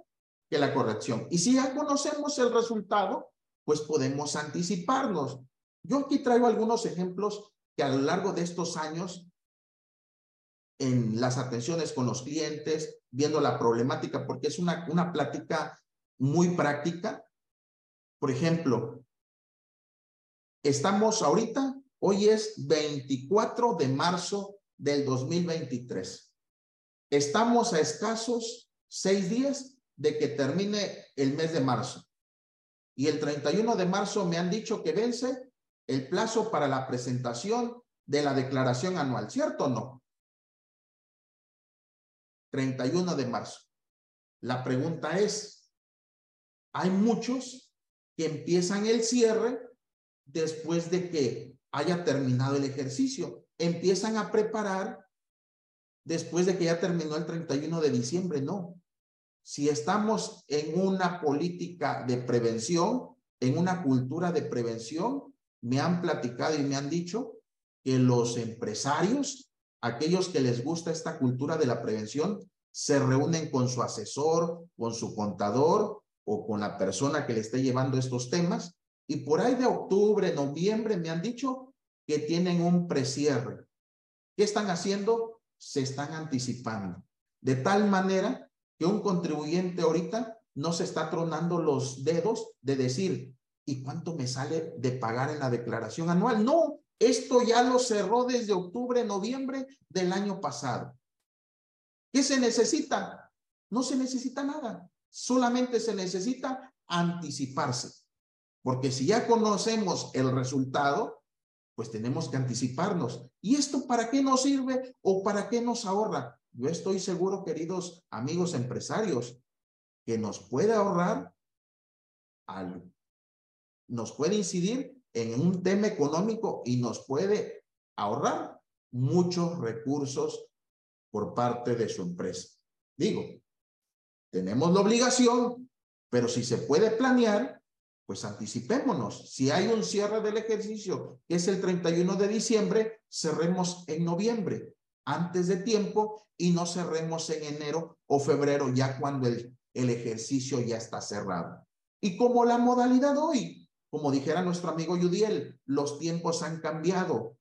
que la corrección. Y si ya conocemos el resultado, pues podemos anticiparnos. Yo aquí traigo algunos ejemplos que a lo largo de estos años en las atenciones con los clientes, viendo la problemática, porque es una, una plática muy práctica. Por ejemplo, estamos ahorita, hoy es 24 de marzo del 2023. Estamos a escasos seis días de que termine el mes de marzo. Y el 31 de marzo me han dicho que vence el plazo para la presentación de la declaración anual, ¿cierto o no? 31 de marzo. La pregunta es, hay muchos que empiezan el cierre después de que haya terminado el ejercicio. Empiezan a preparar después de que ya terminó el 31 de diciembre. No. si estamos en una política de prevención, en una cultura de prevención, me han platicado y me han dicho que los empresarios, aquellos que les gusta esta cultura de la prevención, se reúnen con su asesor, con su contador o con la persona que le esté llevando estos temas. Y por ahí de octubre, noviembre, me han dicho que tienen un precierre. ¿Qué están haciendo? Se están anticipando. De tal manera que un contribuyente ahorita no se está tronando los dedos de decir, ¿y cuánto me sale de pagar en la declaración anual? No, esto ya lo cerró desde octubre, noviembre del año pasado. ¿Qué se necesita? No se necesita nada, solamente se necesita anticiparse. Porque si ya conocemos el resultado, pues tenemos que anticiparnos. ¿Y esto para qué nos sirve o para qué nos ahorra? Yo estoy seguro, queridos amigos empresarios, que nos puede ahorrar algo. Nos puede incidir en un tema económico y nos puede ahorrar muchos recursos por parte de su empresa. Digo, tenemos la obligación, pero si se puede planear, pues anticipémonos. Si hay un cierre del ejercicio, que es el 31 de diciembre, cerremos en noviembre, antes de tiempo, y no cerremos en enero o febrero, ya cuando el, el ejercicio ya está cerrado. Y como la modalidad hoy, como dijera nuestro amigo Yudiel, los tiempos han cambiado.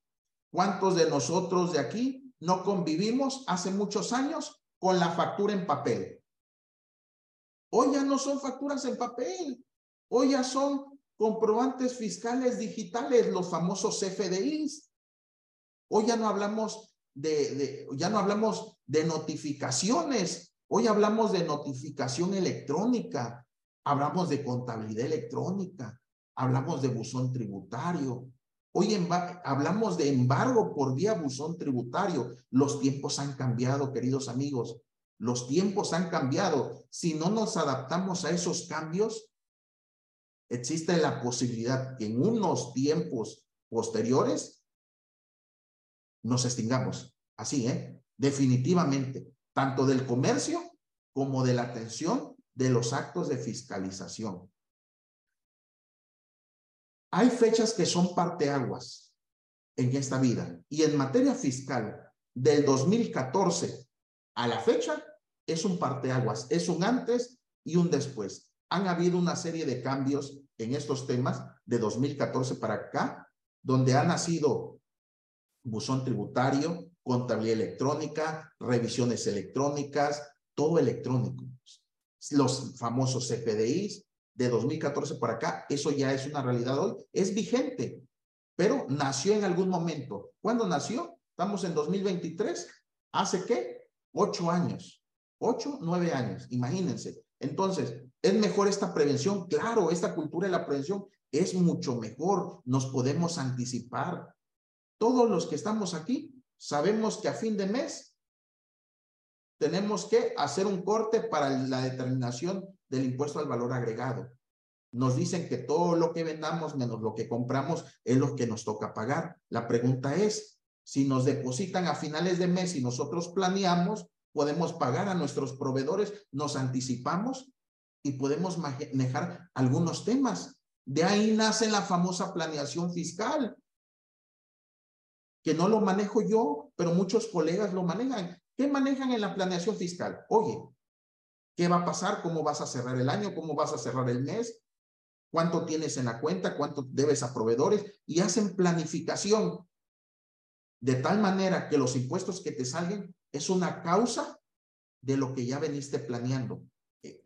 ¿Cuántos de nosotros de aquí no convivimos hace muchos años con la factura en papel? Hoy ya no son facturas en papel, hoy ya son comprobantes fiscales digitales, los famosos CFDIs. Hoy ya no hablamos de, de, ya no hablamos de notificaciones, hoy hablamos de notificación electrónica, hablamos de contabilidad electrónica, hablamos de buzón tributario. Hoy hablamos de embargo por vía buzón tributario. Los tiempos han cambiado, queridos amigos. Los tiempos han cambiado. Si no nos adaptamos a esos cambios, existe la posibilidad que en unos tiempos posteriores nos extingamos. Así, ¿eh? Definitivamente, tanto del comercio como de la atención de los actos de fiscalización. Hay fechas que son parteaguas en esta vida y en materia fiscal del 2014 a la fecha es un parteaguas, es un antes y un después. Han habido una serie de cambios en estos temas de 2014 para acá, donde ha nacido buzón tributario, contabilidad electrónica, revisiones electrónicas, todo electrónico. Los famosos CFDIs, de 2014 para acá, eso ya es una realidad hoy, es vigente, pero nació en algún momento. ¿Cuándo nació? Estamos en 2023, ¿hace qué? Ocho años, ocho, nueve años, imagínense. Entonces, ¿es mejor esta prevención? Claro, esta cultura de la prevención es mucho mejor, nos podemos anticipar. Todos los que estamos aquí sabemos que a fin de mes tenemos que hacer un corte para la determinación del impuesto al valor agregado. Nos dicen que todo lo que vendamos menos lo que compramos es lo que nos toca pagar. La pregunta es, si nos depositan a finales de mes y nosotros planeamos, podemos pagar a nuestros proveedores, nos anticipamos y podemos manejar algunos temas. De ahí nace la famosa planeación fiscal, que no lo manejo yo, pero muchos colegas lo manejan. ¿Qué manejan en la planeación fiscal? Oye, ¿Qué va a pasar? ¿Cómo vas a cerrar el año? ¿Cómo vas a cerrar el mes? ¿Cuánto tienes en la cuenta? ¿Cuánto debes a proveedores? Y hacen planificación de tal manera que los impuestos que te salgan es una causa de lo que ya veniste planeando. Eh,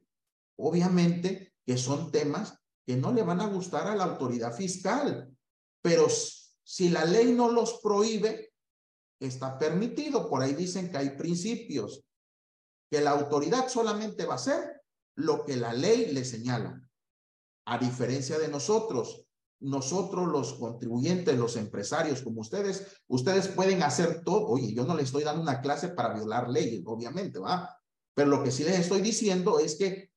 obviamente que son temas que no le van a gustar a la autoridad fiscal, pero si la ley no los prohíbe, está permitido. Por ahí dicen que hay principios que la autoridad solamente va a hacer lo que la ley le señala. A diferencia de nosotros, nosotros los contribuyentes, los empresarios como ustedes, ustedes pueden hacer todo. Oye, yo no les estoy dando una clase para violar leyes, obviamente, ¿va? Pero lo que sí les estoy diciendo es que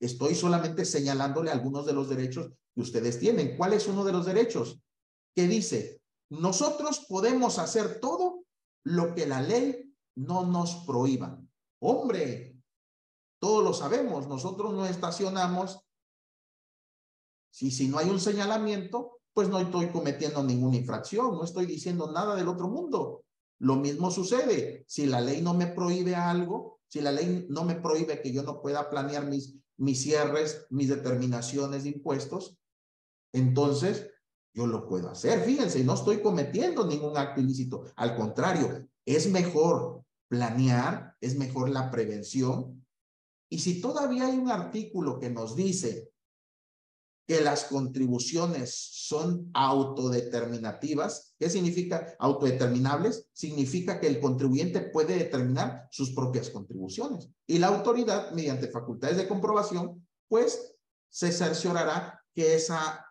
estoy solamente señalándole algunos de los derechos que ustedes tienen. ¿Cuál es uno de los derechos? Que dice, nosotros podemos hacer todo lo que la ley no nos prohíba. Hombre, todos lo sabemos, nosotros no estacionamos. Si, si no hay un señalamiento, pues no estoy cometiendo ninguna infracción, no estoy diciendo nada del otro mundo. Lo mismo sucede, si la ley no me prohíbe algo, si la ley no me prohíbe que yo no pueda planear mis, mis cierres, mis determinaciones de impuestos, entonces yo lo puedo hacer. Fíjense, no estoy cometiendo ningún acto ilícito. Al contrario, es mejor planear, es mejor la prevención. Y si todavía hay un artículo que nos dice que las contribuciones son autodeterminativas. ¿Qué significa autodeterminables? Significa que el contribuyente puede determinar sus propias contribuciones y la autoridad, mediante facultades de comprobación, pues se cerciorará que esa,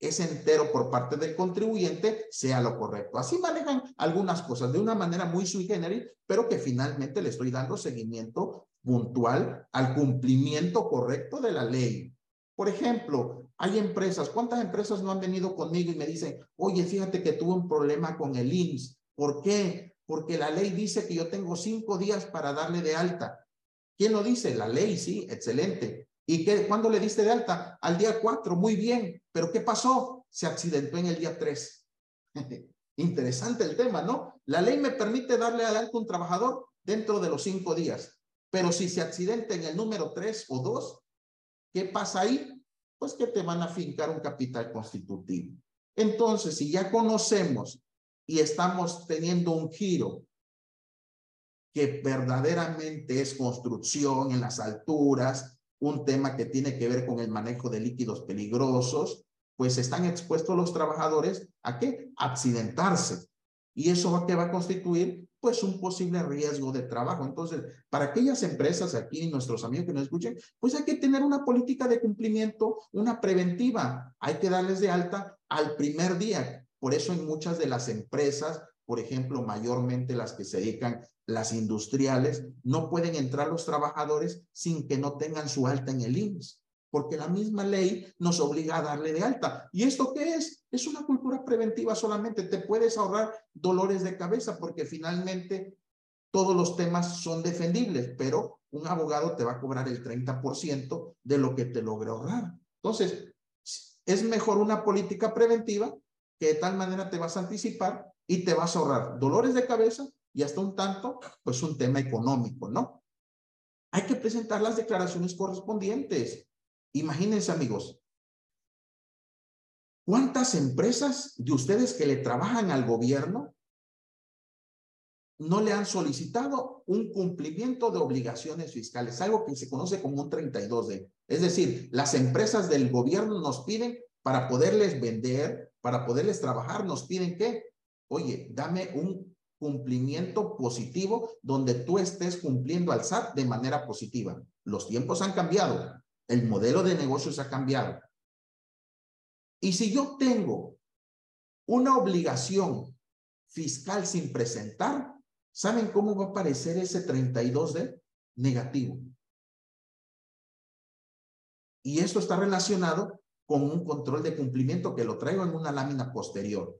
ese entero por parte del contribuyente sea lo correcto. Así manejan algunas cosas de una manera muy sui generis, pero que finalmente le estoy dando seguimiento puntual al cumplimiento correcto de la ley. Por ejemplo, hay empresas, ¿cuántas empresas no han venido conmigo y me dicen, oye, fíjate que tuve un problema con el IMSS? ¿Por qué? Porque la ley dice que yo tengo cinco días para darle de alta. ¿Quién lo dice? La ley, sí, excelente. ¿Y qué, cuándo le diste de alta? Al día cuatro, muy bien. ¿Pero qué pasó? Se accidentó en el día tres. *laughs* Interesante el tema, ¿no? La ley me permite darle de alta a un trabajador dentro de los cinco días. Pero si se accidenta en el número tres o dos, ¿Qué pasa ahí? Pues que te van a fincar un capital constitutivo. Entonces, si ya conocemos y estamos teniendo un giro que verdaderamente es construcción en las alturas, un tema que tiene que ver con el manejo de líquidos peligrosos, pues están expuestos los trabajadores a qué? Accidentarse. Y eso que va a constituir pues un posible riesgo de trabajo. Entonces, para aquellas empresas aquí, nuestros amigos que nos escuchen, pues hay que tener una política de cumplimiento, una preventiva. Hay que darles de alta al primer día. Por eso en muchas de las empresas, por ejemplo, mayormente las que se dedican, las industriales, no pueden entrar los trabajadores sin que no tengan su alta en el IMSS porque la misma ley nos obliga a darle de alta. ¿Y esto qué es? Es una cultura preventiva solamente. Te puedes ahorrar dolores de cabeza porque finalmente todos los temas son defendibles, pero un abogado te va a cobrar el 30% de lo que te logre ahorrar. Entonces, es mejor una política preventiva que de tal manera te vas a anticipar y te vas a ahorrar dolores de cabeza y hasta un tanto, pues un tema económico, ¿no? Hay que presentar las declaraciones correspondientes. Imagínense, amigos, ¿cuántas empresas de ustedes que le trabajan al gobierno no le han solicitado un cumplimiento de obligaciones fiscales, algo que se conoce como un 32D. Es decir, las empresas del gobierno nos piden para poderles vender, para poderles trabajar, nos piden que, oye, dame un cumplimiento positivo donde tú estés cumpliendo al SAT de manera positiva. Los tiempos han cambiado. El modelo de negocios ha cambiado. Y si yo tengo una obligación fiscal sin presentar, ¿saben cómo va a aparecer ese 32D? Negativo. Y esto está relacionado con un control de cumplimiento que lo traigo en una lámina posterior.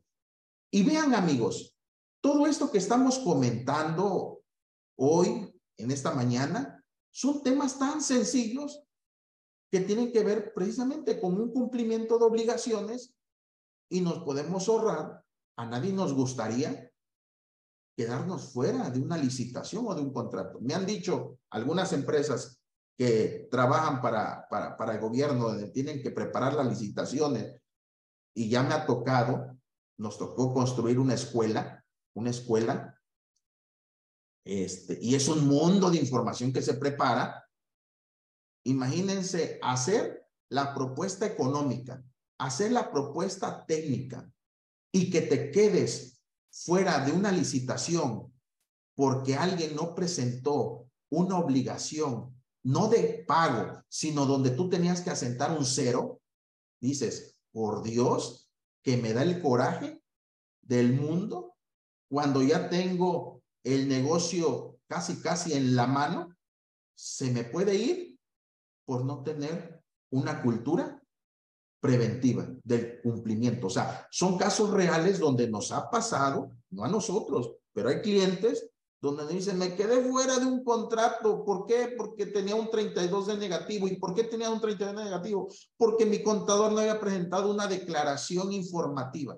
Y vean amigos, todo esto que estamos comentando hoy, en esta mañana, son temas tan sencillos que tienen que ver precisamente con un cumplimiento de obligaciones y nos podemos ahorrar. A nadie nos gustaría quedarnos fuera de una licitación o de un contrato. Me han dicho algunas empresas que trabajan para, para, para el gobierno, donde tienen que preparar las licitaciones, y ya me ha tocado, nos tocó construir una escuela, una escuela, este, y es un mundo de información que se prepara. Imagínense hacer la propuesta económica, hacer la propuesta técnica y que te quedes fuera de una licitación porque alguien no presentó una obligación, no de pago, sino donde tú tenías que asentar un cero, dices, por Dios, que me da el coraje del mundo cuando ya tengo el negocio casi, casi en la mano, se me puede ir por no tener una cultura preventiva del cumplimiento. O sea, son casos reales donde nos ha pasado, no a nosotros, pero hay clientes donde me dicen, me quedé fuera de un contrato. ¿Por qué? Porque tenía un 32 de negativo. ¿Y por qué tenía un 32 de negativo? Porque mi contador no había presentado una declaración informativa.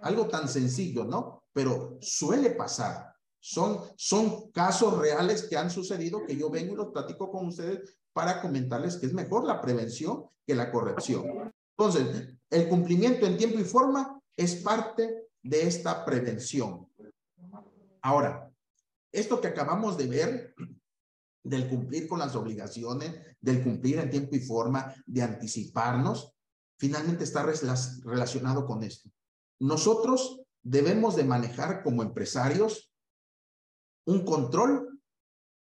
Algo tan sencillo, ¿no? Pero suele pasar. Son, son casos reales que han sucedido que yo vengo y los platico con ustedes para comentarles que es mejor la prevención que la corrección. Entonces, el cumplimiento en tiempo y forma es parte de esta prevención. Ahora, esto que acabamos de ver del cumplir con las obligaciones, del cumplir en tiempo y forma, de anticiparnos, finalmente está relacionado con esto. Nosotros debemos de manejar como empresarios un control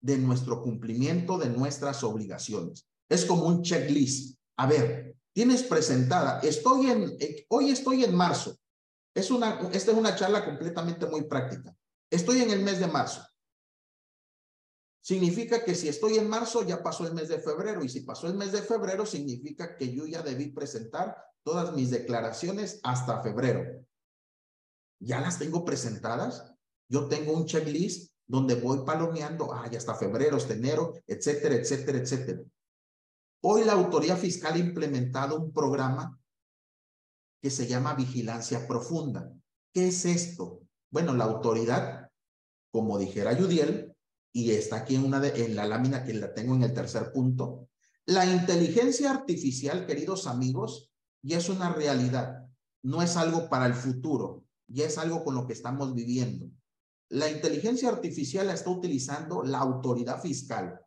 de nuestro cumplimiento de nuestras obligaciones. Es como un checklist. A ver, tienes presentada, estoy en, hoy estoy en marzo. Es una, esta es una charla completamente muy práctica. Estoy en el mes de marzo. Significa que si estoy en marzo, ya pasó el mes de febrero. Y si pasó el mes de febrero, significa que yo ya debí presentar todas mis declaraciones hasta febrero. ¿Ya las tengo presentadas? Yo tengo un checklist donde voy palomeando, ah, ya hasta febrero, hasta enero, etcétera, etcétera, etcétera. Hoy la autoridad fiscal ha implementado un programa que se llama vigilancia profunda. ¿Qué es esto? Bueno, la autoridad, como dijera Yudiel, y está aquí en, una de, en la lámina que la tengo en el tercer punto, la inteligencia artificial, queridos amigos, ya es una realidad, no es algo para el futuro, ya es algo con lo que estamos viviendo. La inteligencia artificial la está utilizando la autoridad fiscal.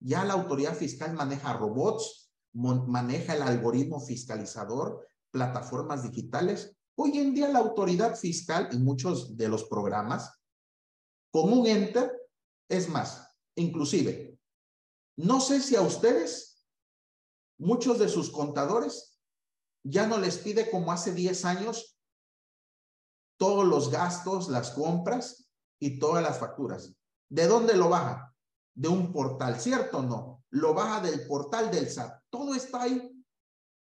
Ya la autoridad fiscal maneja robots, maneja el algoritmo fiscalizador, plataformas digitales. Hoy en día la autoridad fiscal y muchos de los programas con un enter, es más, inclusive, no sé si a ustedes, muchos de sus contadores, ya no les pide como hace 10 años todos los gastos, las compras y todas las facturas. ¿De dónde lo baja? De un portal, ¿cierto o no? Lo baja del portal del SAT. Todo está ahí.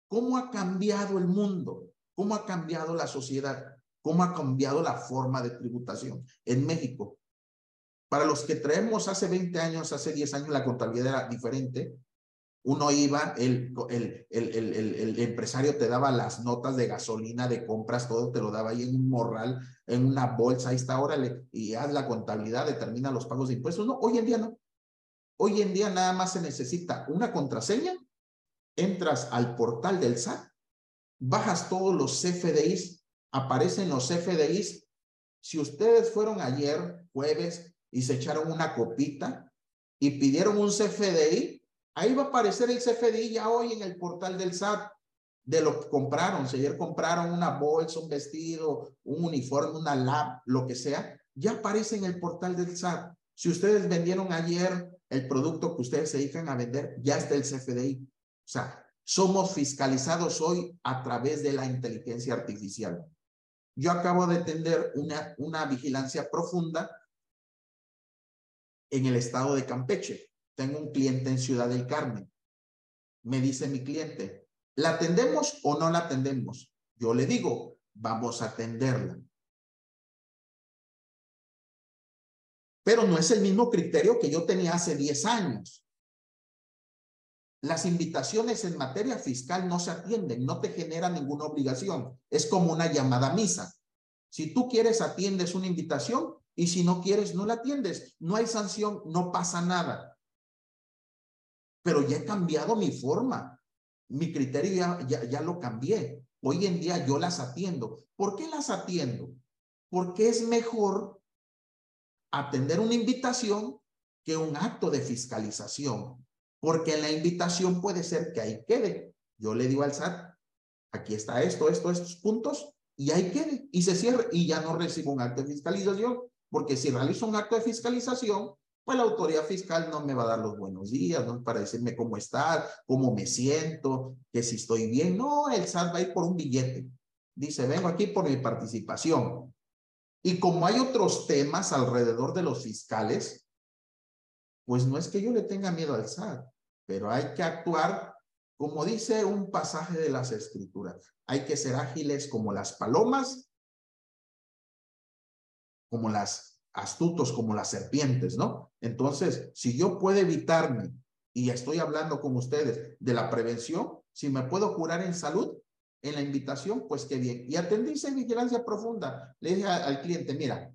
¿Cómo ha cambiado el mundo? ¿Cómo ha cambiado la sociedad? ¿Cómo ha cambiado la forma de tributación en México? Para los que traemos hace 20 años, hace 10 años, la contabilidad era diferente. Uno iba, el, el, el, el, empresario te daba las notas de gasolina, de compras, todo te lo daba ahí en un morral, en una bolsa, ahí está, órale, y haz la contabilidad, determina los pagos de impuestos. No, hoy en día no. Hoy en día nada más se necesita una contraseña, entras al portal del SAT, bajas todos los CFDIs, aparecen los CFDIs. Si ustedes fueron ayer, jueves, y se echaron una copita y pidieron un CFDI, ahí va a aparecer el CFDI ya hoy en el portal del SAT de lo que compraron. Si ayer compraron una bolsa, un vestido, un uniforme, una lab, lo que sea, ya aparece en el portal del SAT. Si ustedes vendieron ayer el producto que ustedes se dedican a vender, ya está el CFDI. O sea, somos fiscalizados hoy a través de la inteligencia artificial. Yo acabo de tener una, una vigilancia profunda en el estado de Campeche. Tengo un cliente en Ciudad del Carmen. Me dice mi cliente, ¿la atendemos o no la atendemos? Yo le digo, vamos a atenderla. Pero no es el mismo criterio que yo tenía hace 10 años. Las invitaciones en materia fiscal no se atienden, no te genera ninguna obligación. Es como una llamada a misa. Si tú quieres, atiendes una invitación y si no quieres, no la atiendes. No hay sanción, no pasa nada. Pero ya he cambiado mi forma. Mi criterio ya, lo cambié. Hoy en día yo las atiendo. ¿Por qué las atiendo? Porque es mejor atender una invitación que un acto de fiscalización. Porque la invitación puede ser que ahí quede. Yo le digo al SAT, aquí está esto, esto, estos puntos, y ahí quede, y se cierre, y ya no recibo un acto de fiscalización porque si realizo un acto de fiscalización, pues la autoridad fiscal no me va a dar los buenos días, ¿no? Para decirme cómo está, cómo me siento, que si estoy bien. No, el SAT va a ir por un billete. Dice, vengo aquí por mi participación. Y como hay otros temas alrededor de los fiscales, pues no es que yo le tenga miedo al SAT, pero hay que actuar como dice un pasaje de las escrituras. Hay que ser ágiles como las palomas como las astutos como las serpientes, ¿no? Entonces, si yo puedo evitarme, y estoy hablando con ustedes de la prevención, si me puedo curar en salud, en la invitación, pues qué bien. Y atendí esa vigilancia profunda. Le dije al cliente, mira,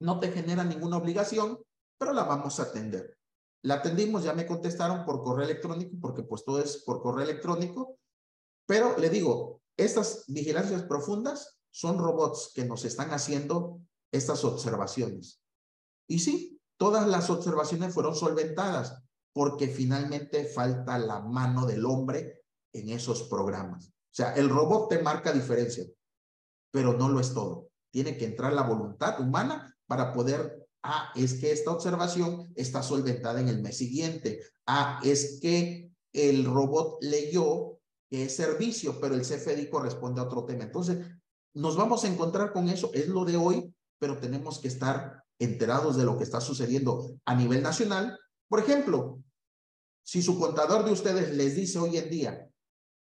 no te genera ninguna obligación, pero la vamos a atender. La atendimos, ya me contestaron por correo electrónico, porque pues todo es por correo electrónico, pero le digo, estas vigilancias profundas son robots que nos están haciendo estas observaciones. Y sí, todas las observaciones fueron solventadas porque finalmente falta la mano del hombre en esos programas. O sea, el robot te marca diferencia, pero no lo es todo. Tiene que entrar la voluntad humana para poder, ah, es que esta observación está solventada en el mes siguiente. Ah, es que el robot leyó que es servicio, pero el CFDI corresponde a otro tema. Entonces, nos vamos a encontrar con eso, es lo de hoy, pero tenemos que estar enterados de lo que está sucediendo a nivel nacional. Por ejemplo, si su contador de ustedes les dice hoy en día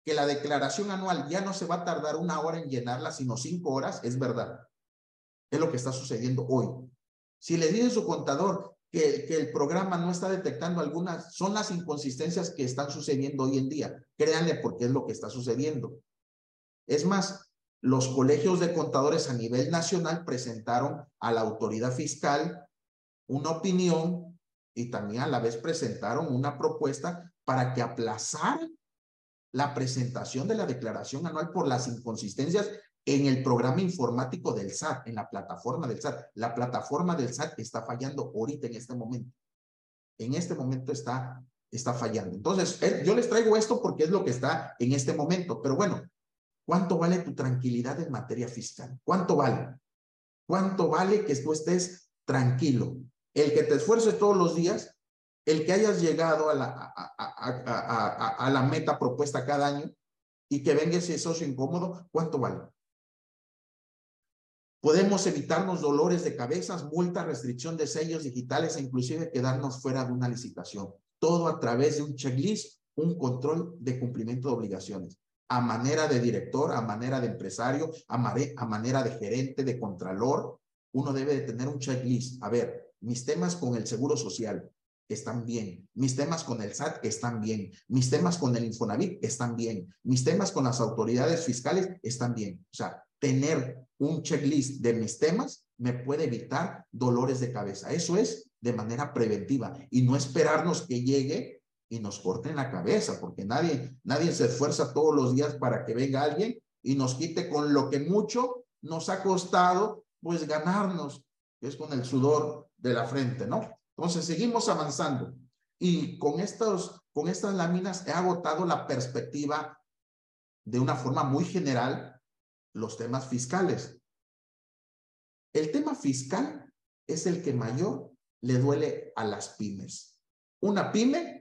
que la declaración anual ya no se va a tardar una hora en llenarla, sino cinco horas, es verdad. Es lo que está sucediendo hoy. Si les dice su contador que, que, el programa no está detectando algunas, son las inconsistencias que están sucediendo hoy en día. Créanle porque es lo que está sucediendo. Es más, los colegios de contadores a nivel nacional presentaron a la autoridad fiscal una opinión y también a la vez presentaron una propuesta para que aplazaran la presentación de la declaración anual por las inconsistencias en el programa informático del SAT, en la plataforma del SAT. La plataforma del SAT está fallando ahorita en este momento. En este momento está, está fallando. Entonces, eh, yo les traigo esto porque es lo que está en este momento. Pero bueno, ¿cuánto vale tu tranquilidad en materia fiscal? ¿Cuánto vale? ¿Cuánto vale que tú estés tranquilo? El que te esfuerces todos los días el que hayas llegado a la, meta propuesta cada año y que venga ese socio incómodo, ¿cuánto vale? Podemos evitarnos dolores de cabezas, multa, restricción de sellos digitales e inclusive quedarnos fuera de una licitación. Todo a través de un checklist, un control de cumplimiento de obligaciones. A manera de director, a manera de empresario, a, manera de gerente, de contralor, uno debe de tener un checklist. A ver, mis temas con el seguro social, están bien. Mis temas con el SAT están bien. Mis temas con el Infonavit están bien. Mis temas con las autoridades fiscales están bien. O sea, tener un checklist de mis temas me puede evitar dolores de cabeza. Eso es de manera preventiva y no esperarnos que llegue y nos corten la cabeza, porque nadie, nadie se esfuerza todos los días para que venga alguien y nos quite con lo que mucho nos ha costado, pues ganarnos, que es con el sudor de la frente, ¿no? Entonces, seguimos avanzando. Y con, estos, con estas láminas he agotado la perspectiva de una forma muy general los temas fiscales. El tema fiscal es el que mayor le duele a las pymes. Una pyme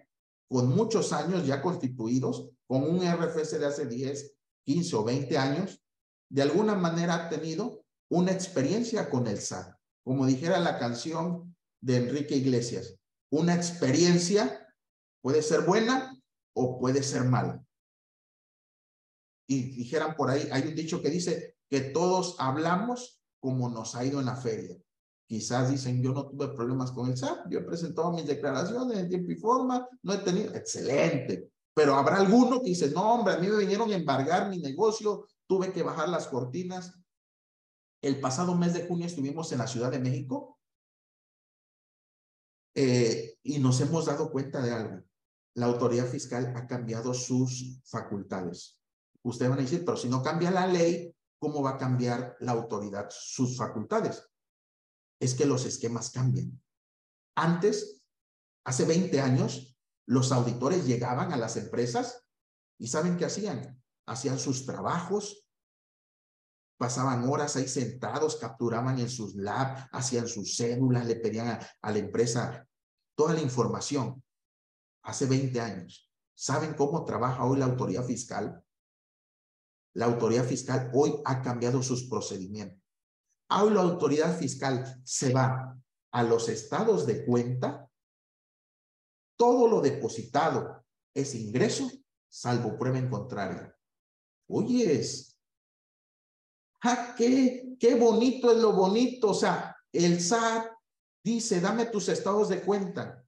con muchos años ya constituidos, con un RFC de hace 10, 15 o 20 años, de alguna manera ha tenido una experiencia con el SAT. Como dijera la canción, de Enrique Iglesias. Una experiencia puede ser buena o puede ser mala. Y dijeran por ahí, hay un dicho que dice que todos hablamos como nos ha ido en la feria. Quizás dicen, yo no tuve problemas con el SAT, yo he presentado mis declaraciones en tiempo y forma, no he tenido, excelente. Pero habrá alguno que dice, no, hombre, a mí me vinieron a embargar mi negocio, tuve que bajar las cortinas. El pasado mes de junio estuvimos en la Ciudad de México eh, y nos hemos dado cuenta de algo. La autoridad fiscal ha cambiado sus facultades. Ustedes van a decir, pero si no cambia la ley, ¿cómo va a cambiar la autoridad sus facultades? Es que los esquemas cambian. Antes, hace 20 años, los auditores llegaban a las empresas y ¿saben qué hacían? Hacían sus trabajos, pasaban horas ahí sentados, capturaban en sus labs, hacían sus cédulas, le pedían a, la empresa toda la información. Hace 20 años. ¿Saben cómo trabaja hoy la autoridad fiscal? La autoridad fiscal hoy ha cambiado sus procedimientos. Hoy la autoridad fiscal se va a los estados de cuenta. Todo lo depositado es ingreso, salvo prueba en contrario. Oyes, ¡Ah, qué, qué bonito es lo bonito! O sea, el SAT dice, dame tus estados de cuenta.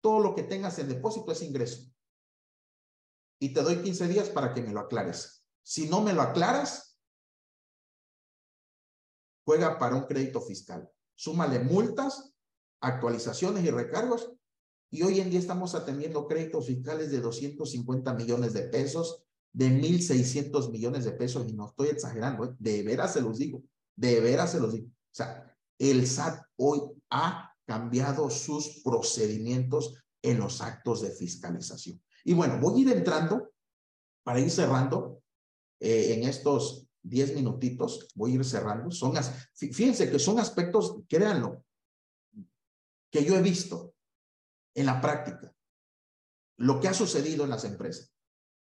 Todo lo que tengas en depósito es ingreso. Y te doy 15 días para que me lo aclares. Si no me lo aclaras, juega para un crédito fiscal. Súmale multas, actualizaciones y recargos. Y hoy en día estamos atendiendo créditos fiscales de 250 millones de pesos, de 1.600 millones de pesos. Y no estoy exagerando, ¿eh? de veras se los digo, de veras se los digo. O sea, el SAT hoy ha cambiado sus procedimientos en los actos de fiscalización. Y bueno, voy a ir entrando para ir cerrando eh, en estos 10 minutitos, voy a ir cerrando. Son, fíjense que son aspectos, créanlo, que yo he visto en la práctica, lo que ha sucedido en las empresas.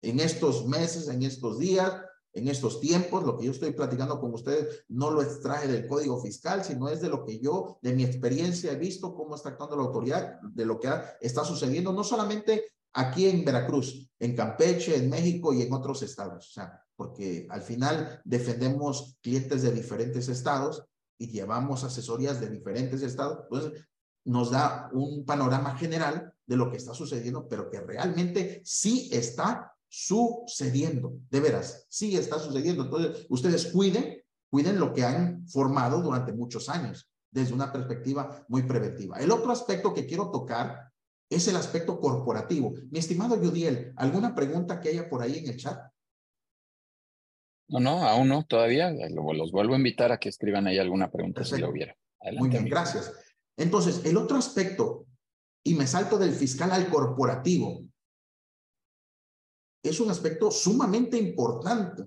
En estos meses, en estos días, en estos tiempos, lo que yo estoy platicando con ustedes no lo extraje del código fiscal, sino es de lo que yo, de mi experiencia, he visto cómo está actuando la autoridad, de lo que está sucediendo, no solamente aquí en Veracruz, en Campeche, en México y en otros estados. O sea, porque al final defendemos clientes de diferentes estados y llevamos asesorías de diferentes estados. Entonces, nos da un panorama general de lo que está sucediendo, pero que realmente sí está sucediendo, de veras, sí está sucediendo. Entonces, ustedes cuiden, cuiden lo que han formado durante muchos años, desde una perspectiva muy preventiva. El otro aspecto que quiero tocar es el aspecto corporativo. Mi estimado Yudiel, ¿alguna pregunta que haya por ahí en el chat? No, no, aún no, todavía. Los vuelvo a invitar a que escriban ahí alguna pregunta si lo hubiera. Muy bien, gracias. Entonces, el otro aspecto, y me salto del fiscal al corporativo, es un aspecto sumamente importante.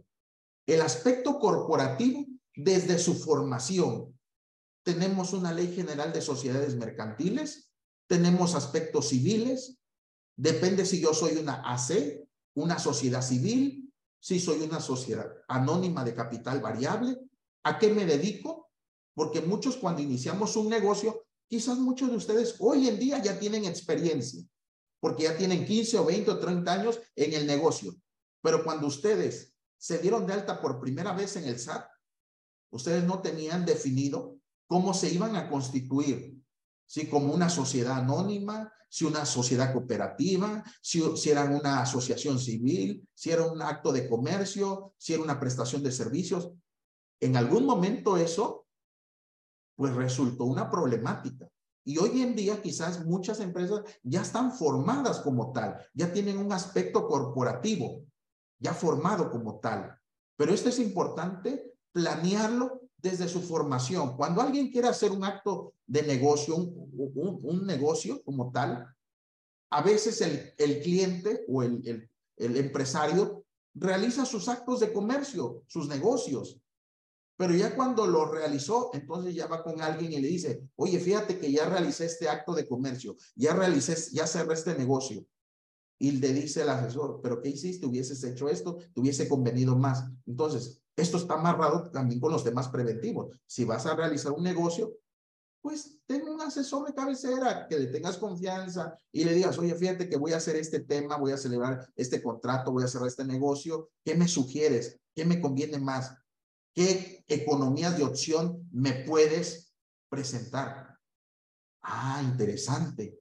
El aspecto corporativo, desde su formación, tenemos una ley general de sociedades mercantiles, tenemos aspectos civiles, depende si yo soy una AC, una sociedad civil, si soy una sociedad anónima de capital variable, ¿a qué me dedico? Porque muchos cuando iniciamos un negocio, quizás muchos de ustedes hoy en día ya tienen experiencia, porque ya tienen 15 o 20 o 30 años en el negocio. Pero cuando ustedes se dieron de alta por primera vez en el SAT, ustedes no tenían definido cómo se iban a constituir ¿sí? Como una sociedad anónima, si una sociedad cooperativa, si, si era una asociación civil, si era un acto de comercio, si era una prestación de servicios. En algún momento eso, pues resultó una problemática. Y hoy en día quizás muchas empresas ya están formadas como tal, ya tienen un aspecto corporativo, ya formado como tal. Pero esto es importante planearlo desde su formación. Cuando alguien quiere hacer un acto de negocio, un, un, negocio como tal, a veces el, el cliente o el, el, empresario realiza sus actos de comercio, sus negocios. Pero ya cuando lo realizó, entonces ya va con alguien y le dice, oye, fíjate que ya realicé este acto de comercio, ya realicé, ya cerré este negocio. Y le dice el asesor, pero ¿qué hiciste? Hubieses hecho esto, te hubiese convenido más. Entonces, esto está amarrado también con los temas preventivos. Si vas a realizar un negocio, pues ten un asesor de cabecera que le tengas confianza y le digas, oye, fíjate que voy a hacer este tema, voy a celebrar este contrato, voy a cerrar este negocio. ¿Qué me sugieres? ¿Qué me conviene más? ¿Qué economías de opción me puedes presentar? Ah, interesante.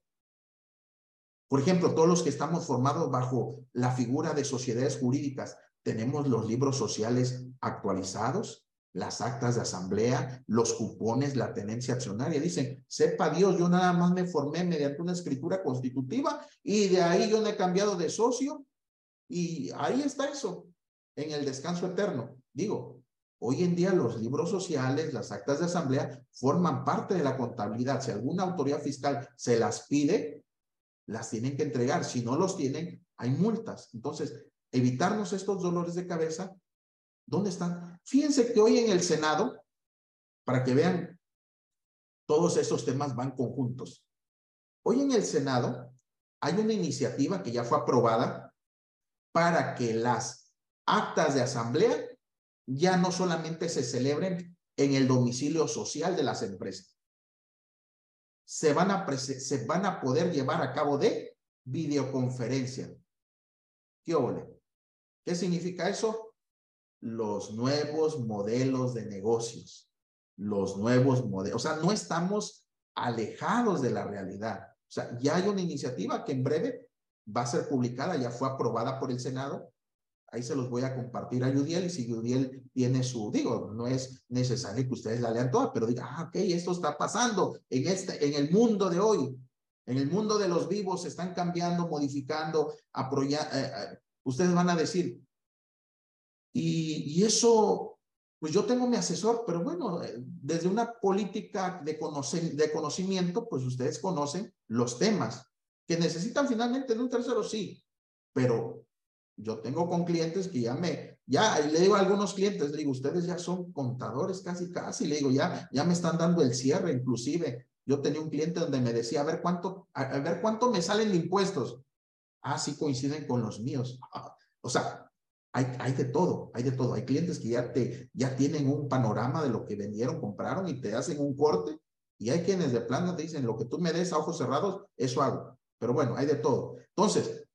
Por ejemplo, todos los que estamos formados bajo la figura de sociedades jurídicas, tenemos los libros sociales actualizados, las actas de asamblea, los cupones, la tenencia accionaria. Dicen, sepa Dios, yo nada más me formé mediante una escritura constitutiva y de ahí yo no he cambiado de socio y ahí está eso, en el descanso eterno. Digo, hoy en día los libros sociales, las actas de asamblea forman parte de la contabilidad. Si alguna autoridad fiscal se las pide, las tienen que entregar. Si no los tienen, hay multas. Entonces, evitarnos estos dolores de cabeza, ¿dónde están? Fíjense que hoy en el Senado, para que vean, todos estos temas van conjuntos. Hoy en el Senado hay una iniciativa que ya fue aprobada para que las actas de asamblea ya no solamente se celebren en el domicilio social de las empresas. Se van a, se van a poder llevar a cabo de videoconferencia. ¿Qué ole? ¿Qué significa eso? Los nuevos modelos de negocios, los nuevos modelos. O sea, no estamos alejados de la realidad. O sea, ya hay una iniciativa que en breve va a ser publicada, ya fue aprobada por el Senado. Ahí se los voy a compartir a Yudiel y si Yudiel tiene su, digo, no es necesario que ustedes la lean toda, pero diga, ah, ok, esto está pasando en, este, en el mundo de hoy. En el mundo de los vivos se están cambiando, modificando, apoyando. Eh, eh, ustedes van a decir, y, y eso pues yo tengo mi asesor, pero bueno, eh, desde una política de, de conocimiento, pues ustedes conocen los temas que necesitan finalmente de un tercero, sí, pero yo tengo con clientes que ya me, ya le digo a algunos clientes, le digo, ustedes ya son contadores casi, casi, le digo, ya, ya me están dando el cierre, inclusive. Yo tenía un cliente donde me decía, a ver cuánto, a, ver cuánto me salen de impuestos. Ah, sí coinciden con los míos. o sea, hay, de todo, hay de todo. Hay clientes que ya, te, ya tienen un panorama de lo que vendieron, compraron y te hacen un corte. Y hay quienes de plano te dicen, lo que tú me des a ojos cerrados, eso hago. Pero bueno, hay de todo. Entonces,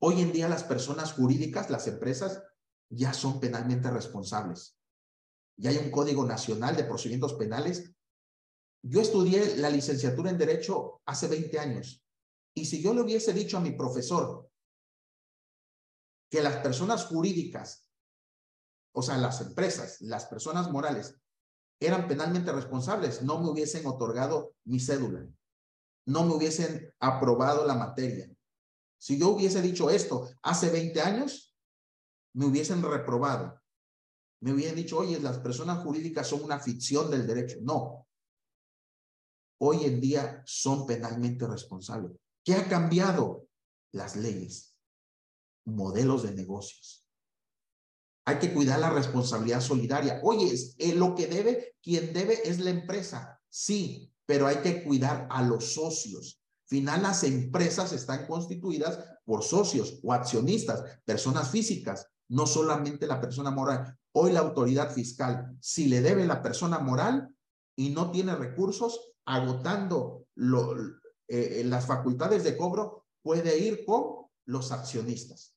hoy en día las personas jurídicas, las empresas, ya son penalmente responsables. Ya hay un código nacional de procedimientos penales. Yo estudié la licenciatura en Derecho hace 20 años. Y si yo le hubiese dicho a mi profesor, que las personas jurídicas, o sea, las empresas, las personas morales, eran penalmente responsables, no me hubiesen otorgado mi cédula, no me hubiesen aprobado la materia. Si yo hubiese dicho esto hace 20 años, me hubiesen reprobado. Me hubiesen dicho, oye, las personas jurídicas son una ficción del derecho. No. Hoy en día son penalmente responsables. ¿Qué ha cambiado? Las leyes modelos de negocios. Hay que cuidar la responsabilidad solidaria. Oye, eh, lo que debe, quien debe es la empresa. Sí, pero hay que cuidar a los socios. Final, las empresas están constituidas por socios o accionistas, personas físicas, no solamente la persona moral. Hoy la autoridad fiscal, si le debe la persona moral y no tiene recursos, agotando eh, eh, las facultades de cobro, puede ir con los accionistas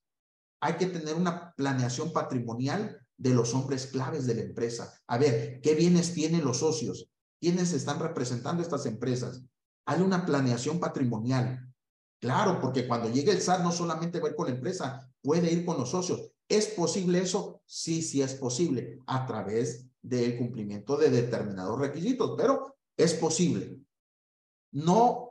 hay que tener una planeación patrimonial de los hombres claves de la empresa. A ver, ¿qué bienes tienen los socios? ¿Quiénes están representando estas empresas? Hay una planeación patrimonial. Claro, porque cuando llegue el SAT no solamente va a ir con la empresa, puede ir con los socios. ¿Es posible eso? Sí, sí es posible a través del cumplimiento de determinados requisitos, pero es posible. No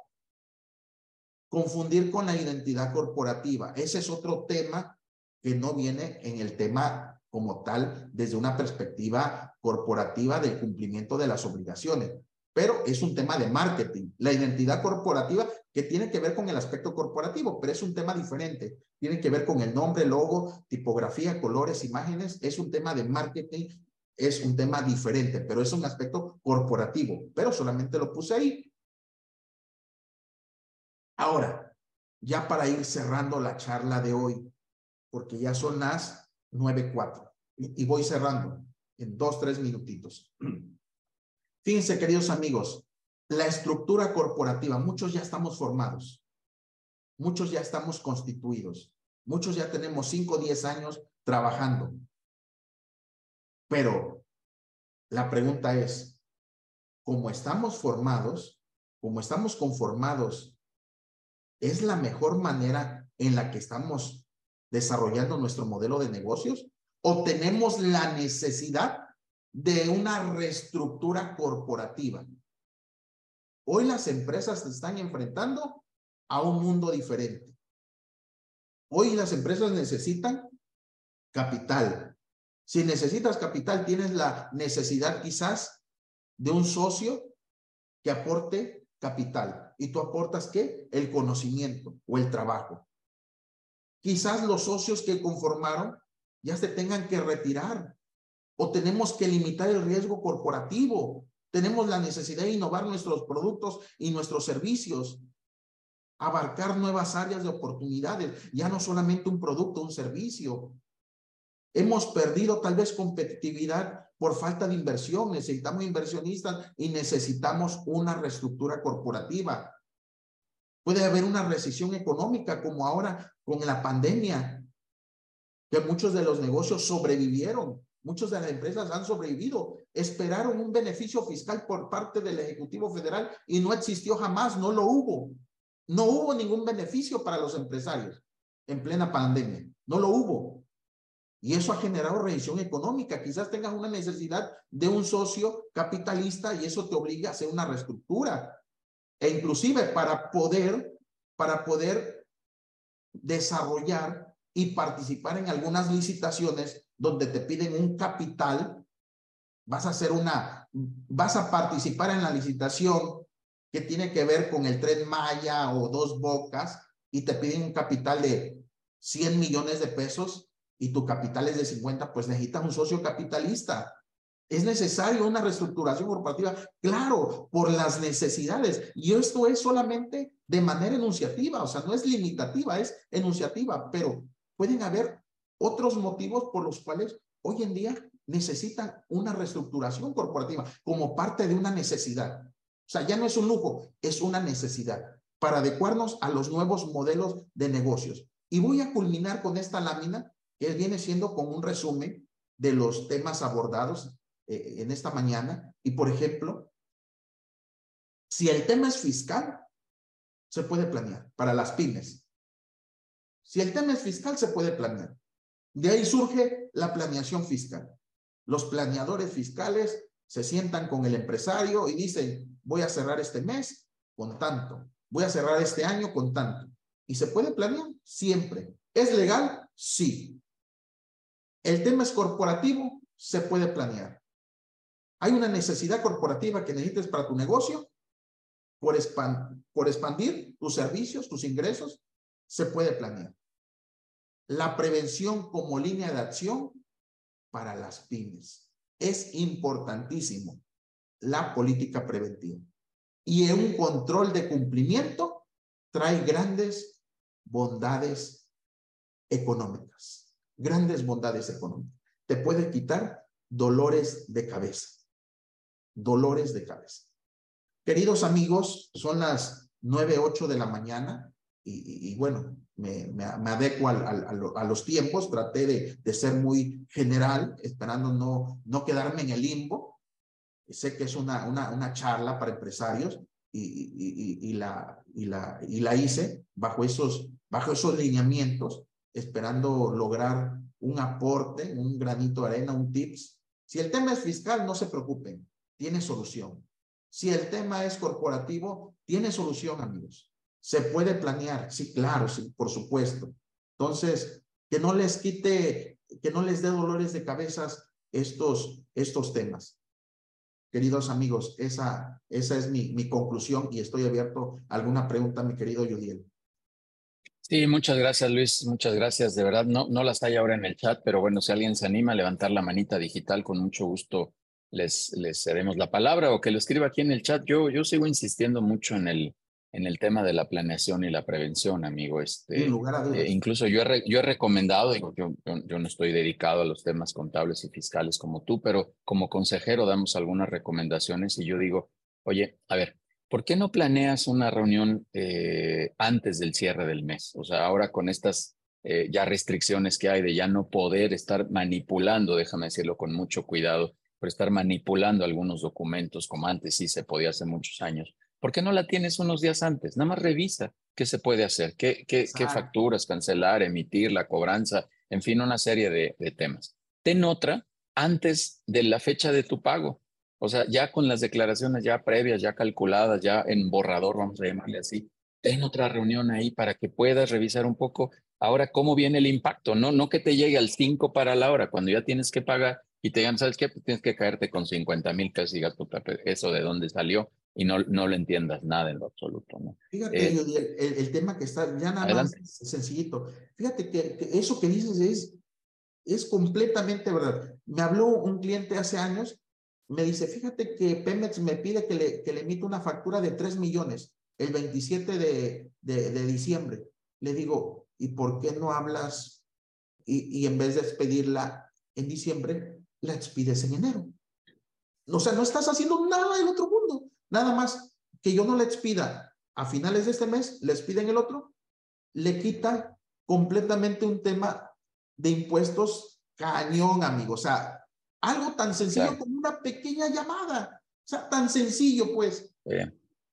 confundir con la identidad corporativa. Ese es otro tema que no viene en el tema como tal desde una perspectiva corporativa del cumplimiento de las obligaciones, pero es un tema de marketing. La identidad corporativa que tiene que ver con el aspecto corporativo, pero es un tema diferente. Tiene que ver con el nombre, logo, tipografía, colores, imágenes. Es un tema de marketing, es un tema diferente, pero es un aspecto corporativo, pero solamente lo puse ahí. Ahora, ya para ir cerrando la charla de hoy, porque ya son las 9.4 y, voy cerrando en dos, tres minutitos. *clears throat* Fíjense, queridos amigos, la estructura corporativa, muchos ya estamos formados, muchos ya estamos constituidos, muchos ya tenemos 5 o 10 años trabajando. Pero la pregunta es, ¿cómo estamos formados, como estamos conformados, es la mejor manera en la que estamos desarrollando nuestro modelo de negocios o tenemos la necesidad de una reestructura corporativa. Hoy las empresas se están enfrentando a un mundo diferente. Hoy las empresas necesitan capital. Si necesitas capital, tienes la necesidad quizás de un socio que aporte capital. ¿Y tú aportas qué? El conocimiento o el trabajo. Quizás los socios que conformaron ya se tengan que retirar o tenemos que limitar el riesgo corporativo. Tenemos la necesidad de innovar nuestros productos y nuestros servicios, abarcar nuevas áreas de oportunidades, ya no solamente un producto, un servicio. Hemos perdido tal vez competitividad por falta de inversión, necesitamos inversionistas y necesitamos una reestructura corporativa. Puede haber una recesión económica como ahora con la pandemia, que muchos de los negocios sobrevivieron Muchas de las empresas han sobrevivido, esperaron un beneficio fiscal por parte del Ejecutivo Federal y no existió jamás, no lo hubo. No hubo ningún beneficio para los empresarios en plena pandemia, no lo hubo. Y eso ha generado revisión económica. Quizás tengas una necesidad de un socio capitalista y eso te obliga a hacer una reestructura. E inclusive para poder, para poder desarrollar y participar en algunas licitaciones donde te piden un capital, vas a hacer una, vas a participar en la licitación que tiene que ver con el tren Maya o dos bocas y te piden un capital de 100 millones de pesos y tu capital es de 50, pues necesitas un socio capitalista. Es necesario una reestructuración corporativa, claro, por las necesidades. Y esto es solamente de manera enunciativa, o sea, no es limitativa, es enunciativa, pero pueden haber otros motivos por los cuales hoy en día necesitan una reestructuración corporativa como parte de una necesidad. O sea, ya no es un lujo, es una necesidad para adecuarnos a los nuevos modelos de negocios. Y voy a culminar con esta lámina que viene siendo como un resumen de los temas abordados eh, en esta mañana. Y por ejemplo, si el tema es fiscal, se puede planear para las pymes. Si el tema es fiscal, se puede planear. De ahí surge la planeación fiscal. Los planeadores fiscales se sientan con el empresario y dicen, voy a cerrar este mes con tanto, voy a cerrar este año con tanto. ¿Y se puede planear? Siempre. ¿Es legal? Sí. El tema es corporativo, se puede planear. ¿Hay una necesidad corporativa que necesites para tu negocio? Por, expandir tus servicios, tus ingresos, se puede planear la prevención como línea de acción para las pymes. Es importantísimo la política preventiva. Y en un control de cumplimiento trae grandes bondades económicas, grandes bondades económicas. Te puede quitar dolores de cabeza, dolores de cabeza. Queridos amigos, son las nueve, ocho de la mañana y bueno, me, adecuo a los tiempos, traté de, de, ser muy general, esperando no, no quedarme en el limbo. Sé que es una, una, una charla para empresarios y, y, la, y, la, y la hice bajo esos, bajo esos lineamientos, esperando lograr un aporte, un granito de arena, un tips. Si el tema es fiscal, no se preocupen, tiene solución. Si el tema es corporativo, tiene solución, amigos. ¿Se puede planear? Sí, claro, sí, por supuesto. Entonces, que no les quite, que no les dé dolores de cabezas estos, estos temas. Queridos amigos, esa, esa es mi, mi conclusión y estoy abierto a alguna pregunta, mi querido Yudiel. Sí, muchas gracias, Luis. Muchas gracias. De verdad, no, no las hay ahora en el chat, pero bueno, si alguien se anima a levantar la manita digital, con mucho gusto les, les cedemos la palabra o que lo escriba aquí en el chat. Yo, yo sigo insistiendo mucho en el, en el tema de la planeación y la prevención, amigo. Este, eh, incluso yo he, yo he recomendado, yo, yo, yo, no estoy dedicado a los temas contables y fiscales como tú, pero como consejero damos algunas recomendaciones y yo digo, oye, a ver, ¿por qué no planeas una reunión eh, antes del cierre del mes? O sea, ahora con estas eh, ya restricciones que hay de ya no poder estar manipulando, déjame decirlo con mucho cuidado, por estar manipulando algunos documentos como antes sí se podía hace muchos años ¿Por qué no la tienes unos días antes? Nada más revisa qué se puede hacer, qué, qué, qué facturas cancelar, emitir, la cobranza, en fin, una serie de, de temas. Ten otra antes de la fecha de tu pago. O sea, ya con las declaraciones ya previas, ya calculadas, ya en borrador, vamos a llamarle así, ten otra reunión ahí para que puedas revisar un poco ahora cómo viene el impacto, no, no que te llegue al 5 para la hora, cuando ya tienes que pagar y te digan, ¿sabes qué? Pues tienes que caerte con 50 mil y digas, eso de dónde salió y no, no lo entiendas nada en lo absoluto. ¿no? Fíjate, eh, el, el, tema que está ya nada más sencillito. Fíjate que, eso que dices es, es completamente verdad. Me habló un cliente hace años, me dice, fíjate que Pemex me pide que le, que le emita una factura de 3 millones el 27 de, de, diciembre. Le digo, ¿y por qué no hablas y, y en vez de expedirla en diciembre, la expides en enero? O sea, no estás haciendo nada del otro mundo. Nada más que yo no le expida a finales de este mes, les piden el otro, le quita completamente un tema de impuestos cañón, amigo. O sea, Algo tan sencillo como una pequeña llamada. O sea, tan sencillo, pues.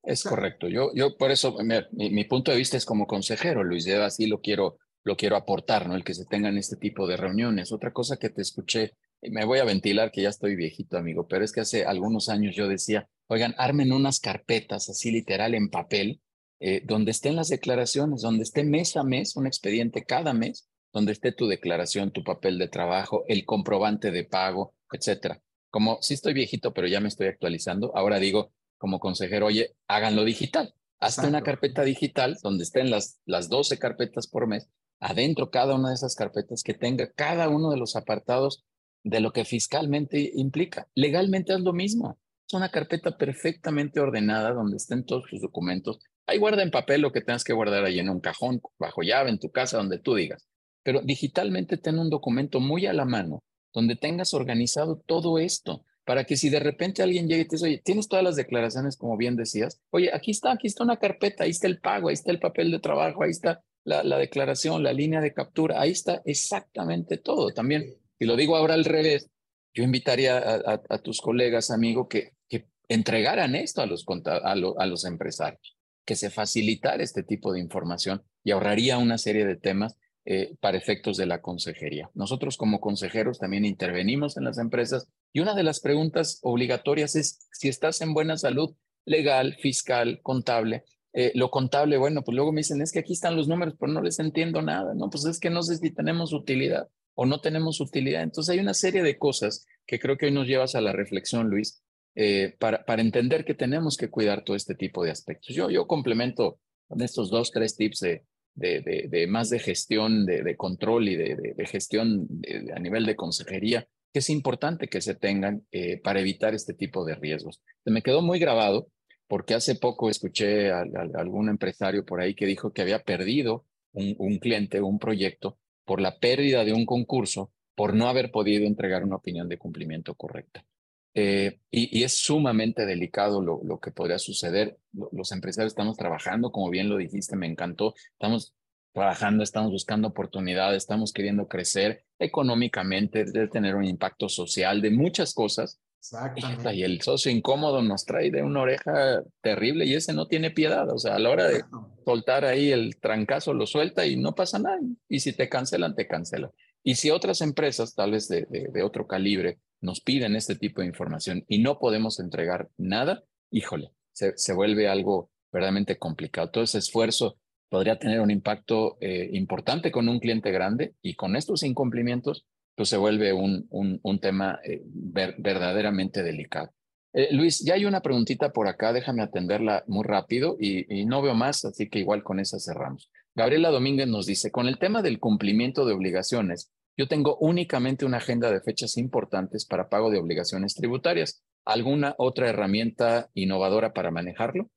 es correcto. Yo, yo por eso, mi, mi, punto de vista es como consejero, Luis, de así lo quiero, lo quiero aportar, ¿no? El que se tengan este tipo de reuniones. Otra cosa que te escuché, me voy a ventilar que ya estoy viejito, amigo, pero es que hace algunos años yo decía, oigan, armen unas carpetas así literal en papel, eh, donde estén las declaraciones, donde esté mes a mes, un expediente cada mes, donde esté tu declaración, tu papel de trabajo, el comprobante de pago, etcétera. Como si estoy viejito, pero ya me estoy actualizando, ahora digo como consejero, oye, háganlo digital. Hazte una carpeta digital donde estén las, las 12 carpetas por mes, adentro cada una de esas carpetas que tenga cada uno de los apartados de lo que fiscalmente implica. Legalmente es lo mismo. Es una carpeta perfectamente ordenada donde estén todos sus documentos. Ahí guarda en papel lo que tengas que guardar ahí en un cajón, bajo llave, en tu casa, donde tú digas. Pero digitalmente ten un documento muy a la mano donde tengas organizado todo esto para que si de repente alguien llegue y te dice, oye, tienes todas las declaraciones, como bien decías, oye, aquí está, aquí está una carpeta, ahí está el pago, ahí está el papel de trabajo, ahí está la, la declaración, la línea de captura, ahí está exactamente todo. También, y lo digo ahora al revés, yo invitaría a, tus colegas, amigo, que, que entregaran esto a los, a, a los empresarios, que se facilitara este tipo de información y ahorraría una serie de temas eh, para efectos de la consejería. Nosotros como consejeros también intervenimos en las empresas y una de las preguntas obligatorias es si estás en buena salud legal, fiscal, contable. Eh, lo contable, bueno, pues luego me dicen, es que aquí están los números, pero no les entiendo nada, ¿no? Pues es que no sé si tenemos utilidad o no tenemos utilidad. Entonces hay una serie de cosas que creo que hoy nos llevas a la reflexión, Luis, eh, para, para entender que tenemos que cuidar todo este tipo de aspectos. Yo, yo complemento con estos dos, tres tips de, de, de, más de gestión, de, control y de, gestión a nivel de consejería, que es importante que se tengan eh, para evitar este tipo de riesgos. Me quedó muy grabado porque hace poco escuché a, algún empresario por ahí que dijo que había perdido un, un cliente, un proyecto, por la pérdida de un concurso, por no haber podido entregar una opinión de cumplimiento correcta. Eh, y, es sumamente delicado lo, lo que podría suceder. Los empresarios estamos trabajando, como bien lo dijiste, me encantó. Estamos trabajando, estamos buscando oportunidades, estamos queriendo crecer económicamente, de tener un impacto social, de muchas cosas. Exactamente. Y el socio incómodo nos trae de una oreja terrible y ese no tiene piedad. O sea, a la hora de soltar ahí el trancazo, lo suelta y no pasa nada. Y si te cancelan, te cancelan. Y si otras empresas, tal vez de, de otro calibre, nos piden este tipo de información y no podemos entregar nada, híjole, se, se vuelve algo verdaderamente complicado. Todo ese esfuerzo podría tener un impacto eh, importante con un cliente grande y con estos incumplimientos, pues se vuelve un, un, un tema eh, verdaderamente delicado. Eh, Luis, ya hay una preguntita por acá, déjame atenderla muy rápido y, y, no veo más, así que igual con esa cerramos. Gabriela Domínguez nos dice, con el tema del cumplimiento de obligaciones, yo tengo únicamente una agenda de fechas importantes para pago de obligaciones tributarias. ¿Alguna otra herramienta innovadora para manejarlo?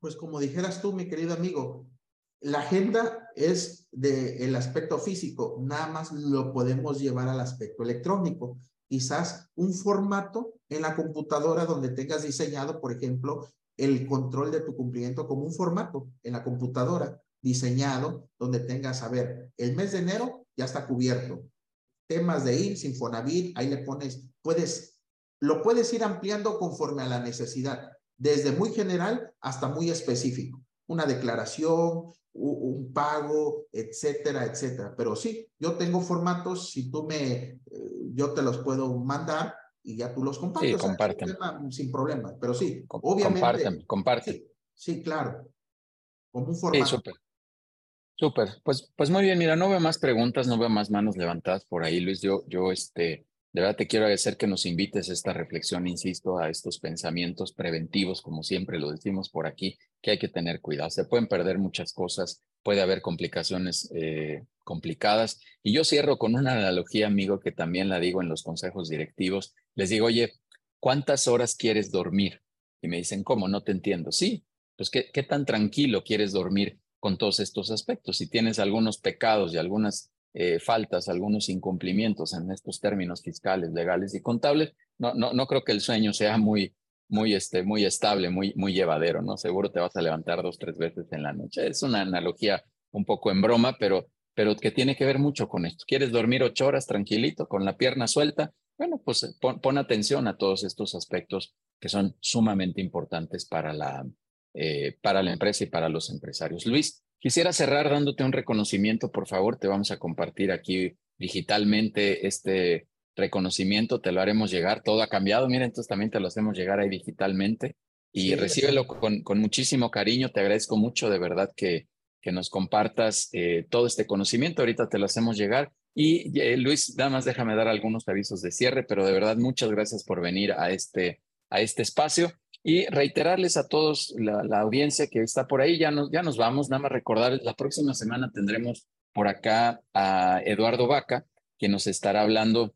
Pues como dijeras tú, mi querido amigo, la agenda es del aspecto físico, nada más lo podemos llevar al aspecto electrónico. Quizás un formato en la computadora donde tengas diseñado, por ejemplo, el control de tu cumplimiento como un formato en la computadora diseñado donde tengas, a ver, el mes de enero ya está cubierto. Temas de ir, Sinfonavit, ahí le pones, puedes, lo puedes ir ampliando conforme a la necesidad, desde muy general hasta muy específico. Una declaración, un pago, etcétera, etcétera. Pero sí, yo tengo formatos, si tú me, eh, yo te los puedo mandar y ya tú los compartes. Sí, sin problema, pero sí, obviamente. Compárteme, comparte. Sí, claro. Como un formato. Súper, pues, pues muy bien, mira, no veo más preguntas, no veo más manos levantadas por ahí, Luis. Yo, yo, este, de verdad te quiero agradecer que nos invites a esta reflexión, insisto, a estos pensamientos preventivos, como siempre lo decimos por aquí, que hay que tener cuidado. Se pueden perder muchas cosas, puede haber complicaciones eh, complicadas. Y yo cierro con una analogía, amigo, que también la digo en los consejos directivos. Les digo, oye, ¿cuántas horas quieres dormir? Y me dicen, ¿cómo? No te entiendo. Sí, pues ¿qué, qué tan tranquilo quieres dormir? Con todos estos aspectos. Si tienes algunos pecados y algunas eh, faltas, algunos incumplimientos en estos términos fiscales, legales y contables, no, no, no creo que el sueño sea muy, muy, este, muy estable, muy, muy llevadero, ¿no? Seguro te vas a levantar dos, tres veces en la noche. Es una analogía un poco en broma, pero pero que tiene que ver mucho con esto. ¿Quieres dormir ocho horas tranquilito, con la pierna suelta? Bueno, pues eh, pon, atención a todos estos aspectos que son sumamente importantes para la, eh, para la empresa y para los empresarios. Luis, quisiera cerrar dándote un reconocimiento, por favor. Te vamos a compartir aquí digitalmente este reconocimiento, te lo haremos llegar. Todo ha cambiado, miren, entonces también te lo hacemos llegar ahí digitalmente y recíbelo con, con, muchísimo cariño. Te agradezco mucho, de verdad, que, que nos compartas eh, todo este conocimiento. Ahorita te lo hacemos llegar. Y eh, Luis, nada más déjame dar algunos avisos de cierre, pero de verdad muchas gracias por venir a este, a este espacio y reiterarles a todos la, audiencia que está por ahí. Ya nos, ya nos vamos, nada más recordarles, la próxima semana tendremos por acá a Eduardo Vaca, que nos estará hablando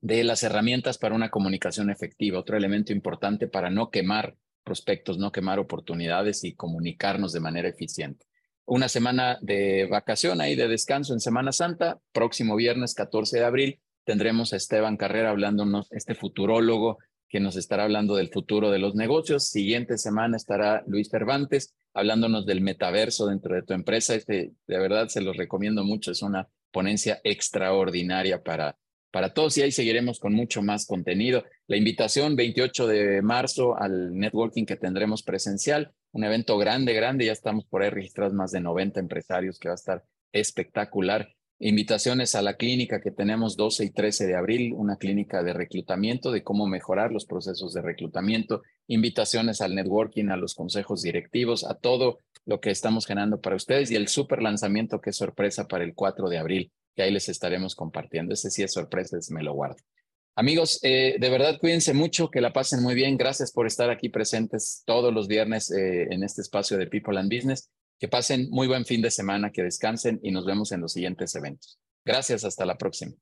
de las herramientas para una comunicación efectiva, otro elemento importante para no quemar prospectos, no quemar oportunidades y comunicarnos de manera eficiente una semana de vacación ahí de descanso en Semana Santa. Próximo viernes 14 de abril tendremos a Esteban Carrera hablándonos, este futurólogo que nos estará hablando del futuro de los negocios. Siguiente semana estará Luis Cervantes hablándonos del metaverso dentro de tu empresa. Este, de verdad se los recomiendo mucho. Es una ponencia extraordinaria para, para todos y ahí seguiremos con mucho más contenido. La invitación 28 de marzo al networking que tendremos presencial un evento grande, grande, ya estamos por ahí registrados más de 90 empresarios que va a estar espectacular. Invitaciones a la clínica que tenemos 12 y 13 de abril, una clínica de reclutamiento, de cómo mejorar los procesos de reclutamiento, invitaciones al networking, a los consejos directivos, a todo lo que estamos generando para ustedes y el super lanzamiento que es sorpresa para el 4 de abril, que ahí les estaremos compartiendo. Ese sí es sorpresa, me lo guardo. Amigos, eh, de verdad cuídense mucho, que la pasen muy bien. Gracias por estar aquí presentes todos los viernes eh, en este espacio de People and Business. Que pasen muy buen fin de semana, que descansen y nos vemos en los siguientes eventos. Gracias, hasta la próxima.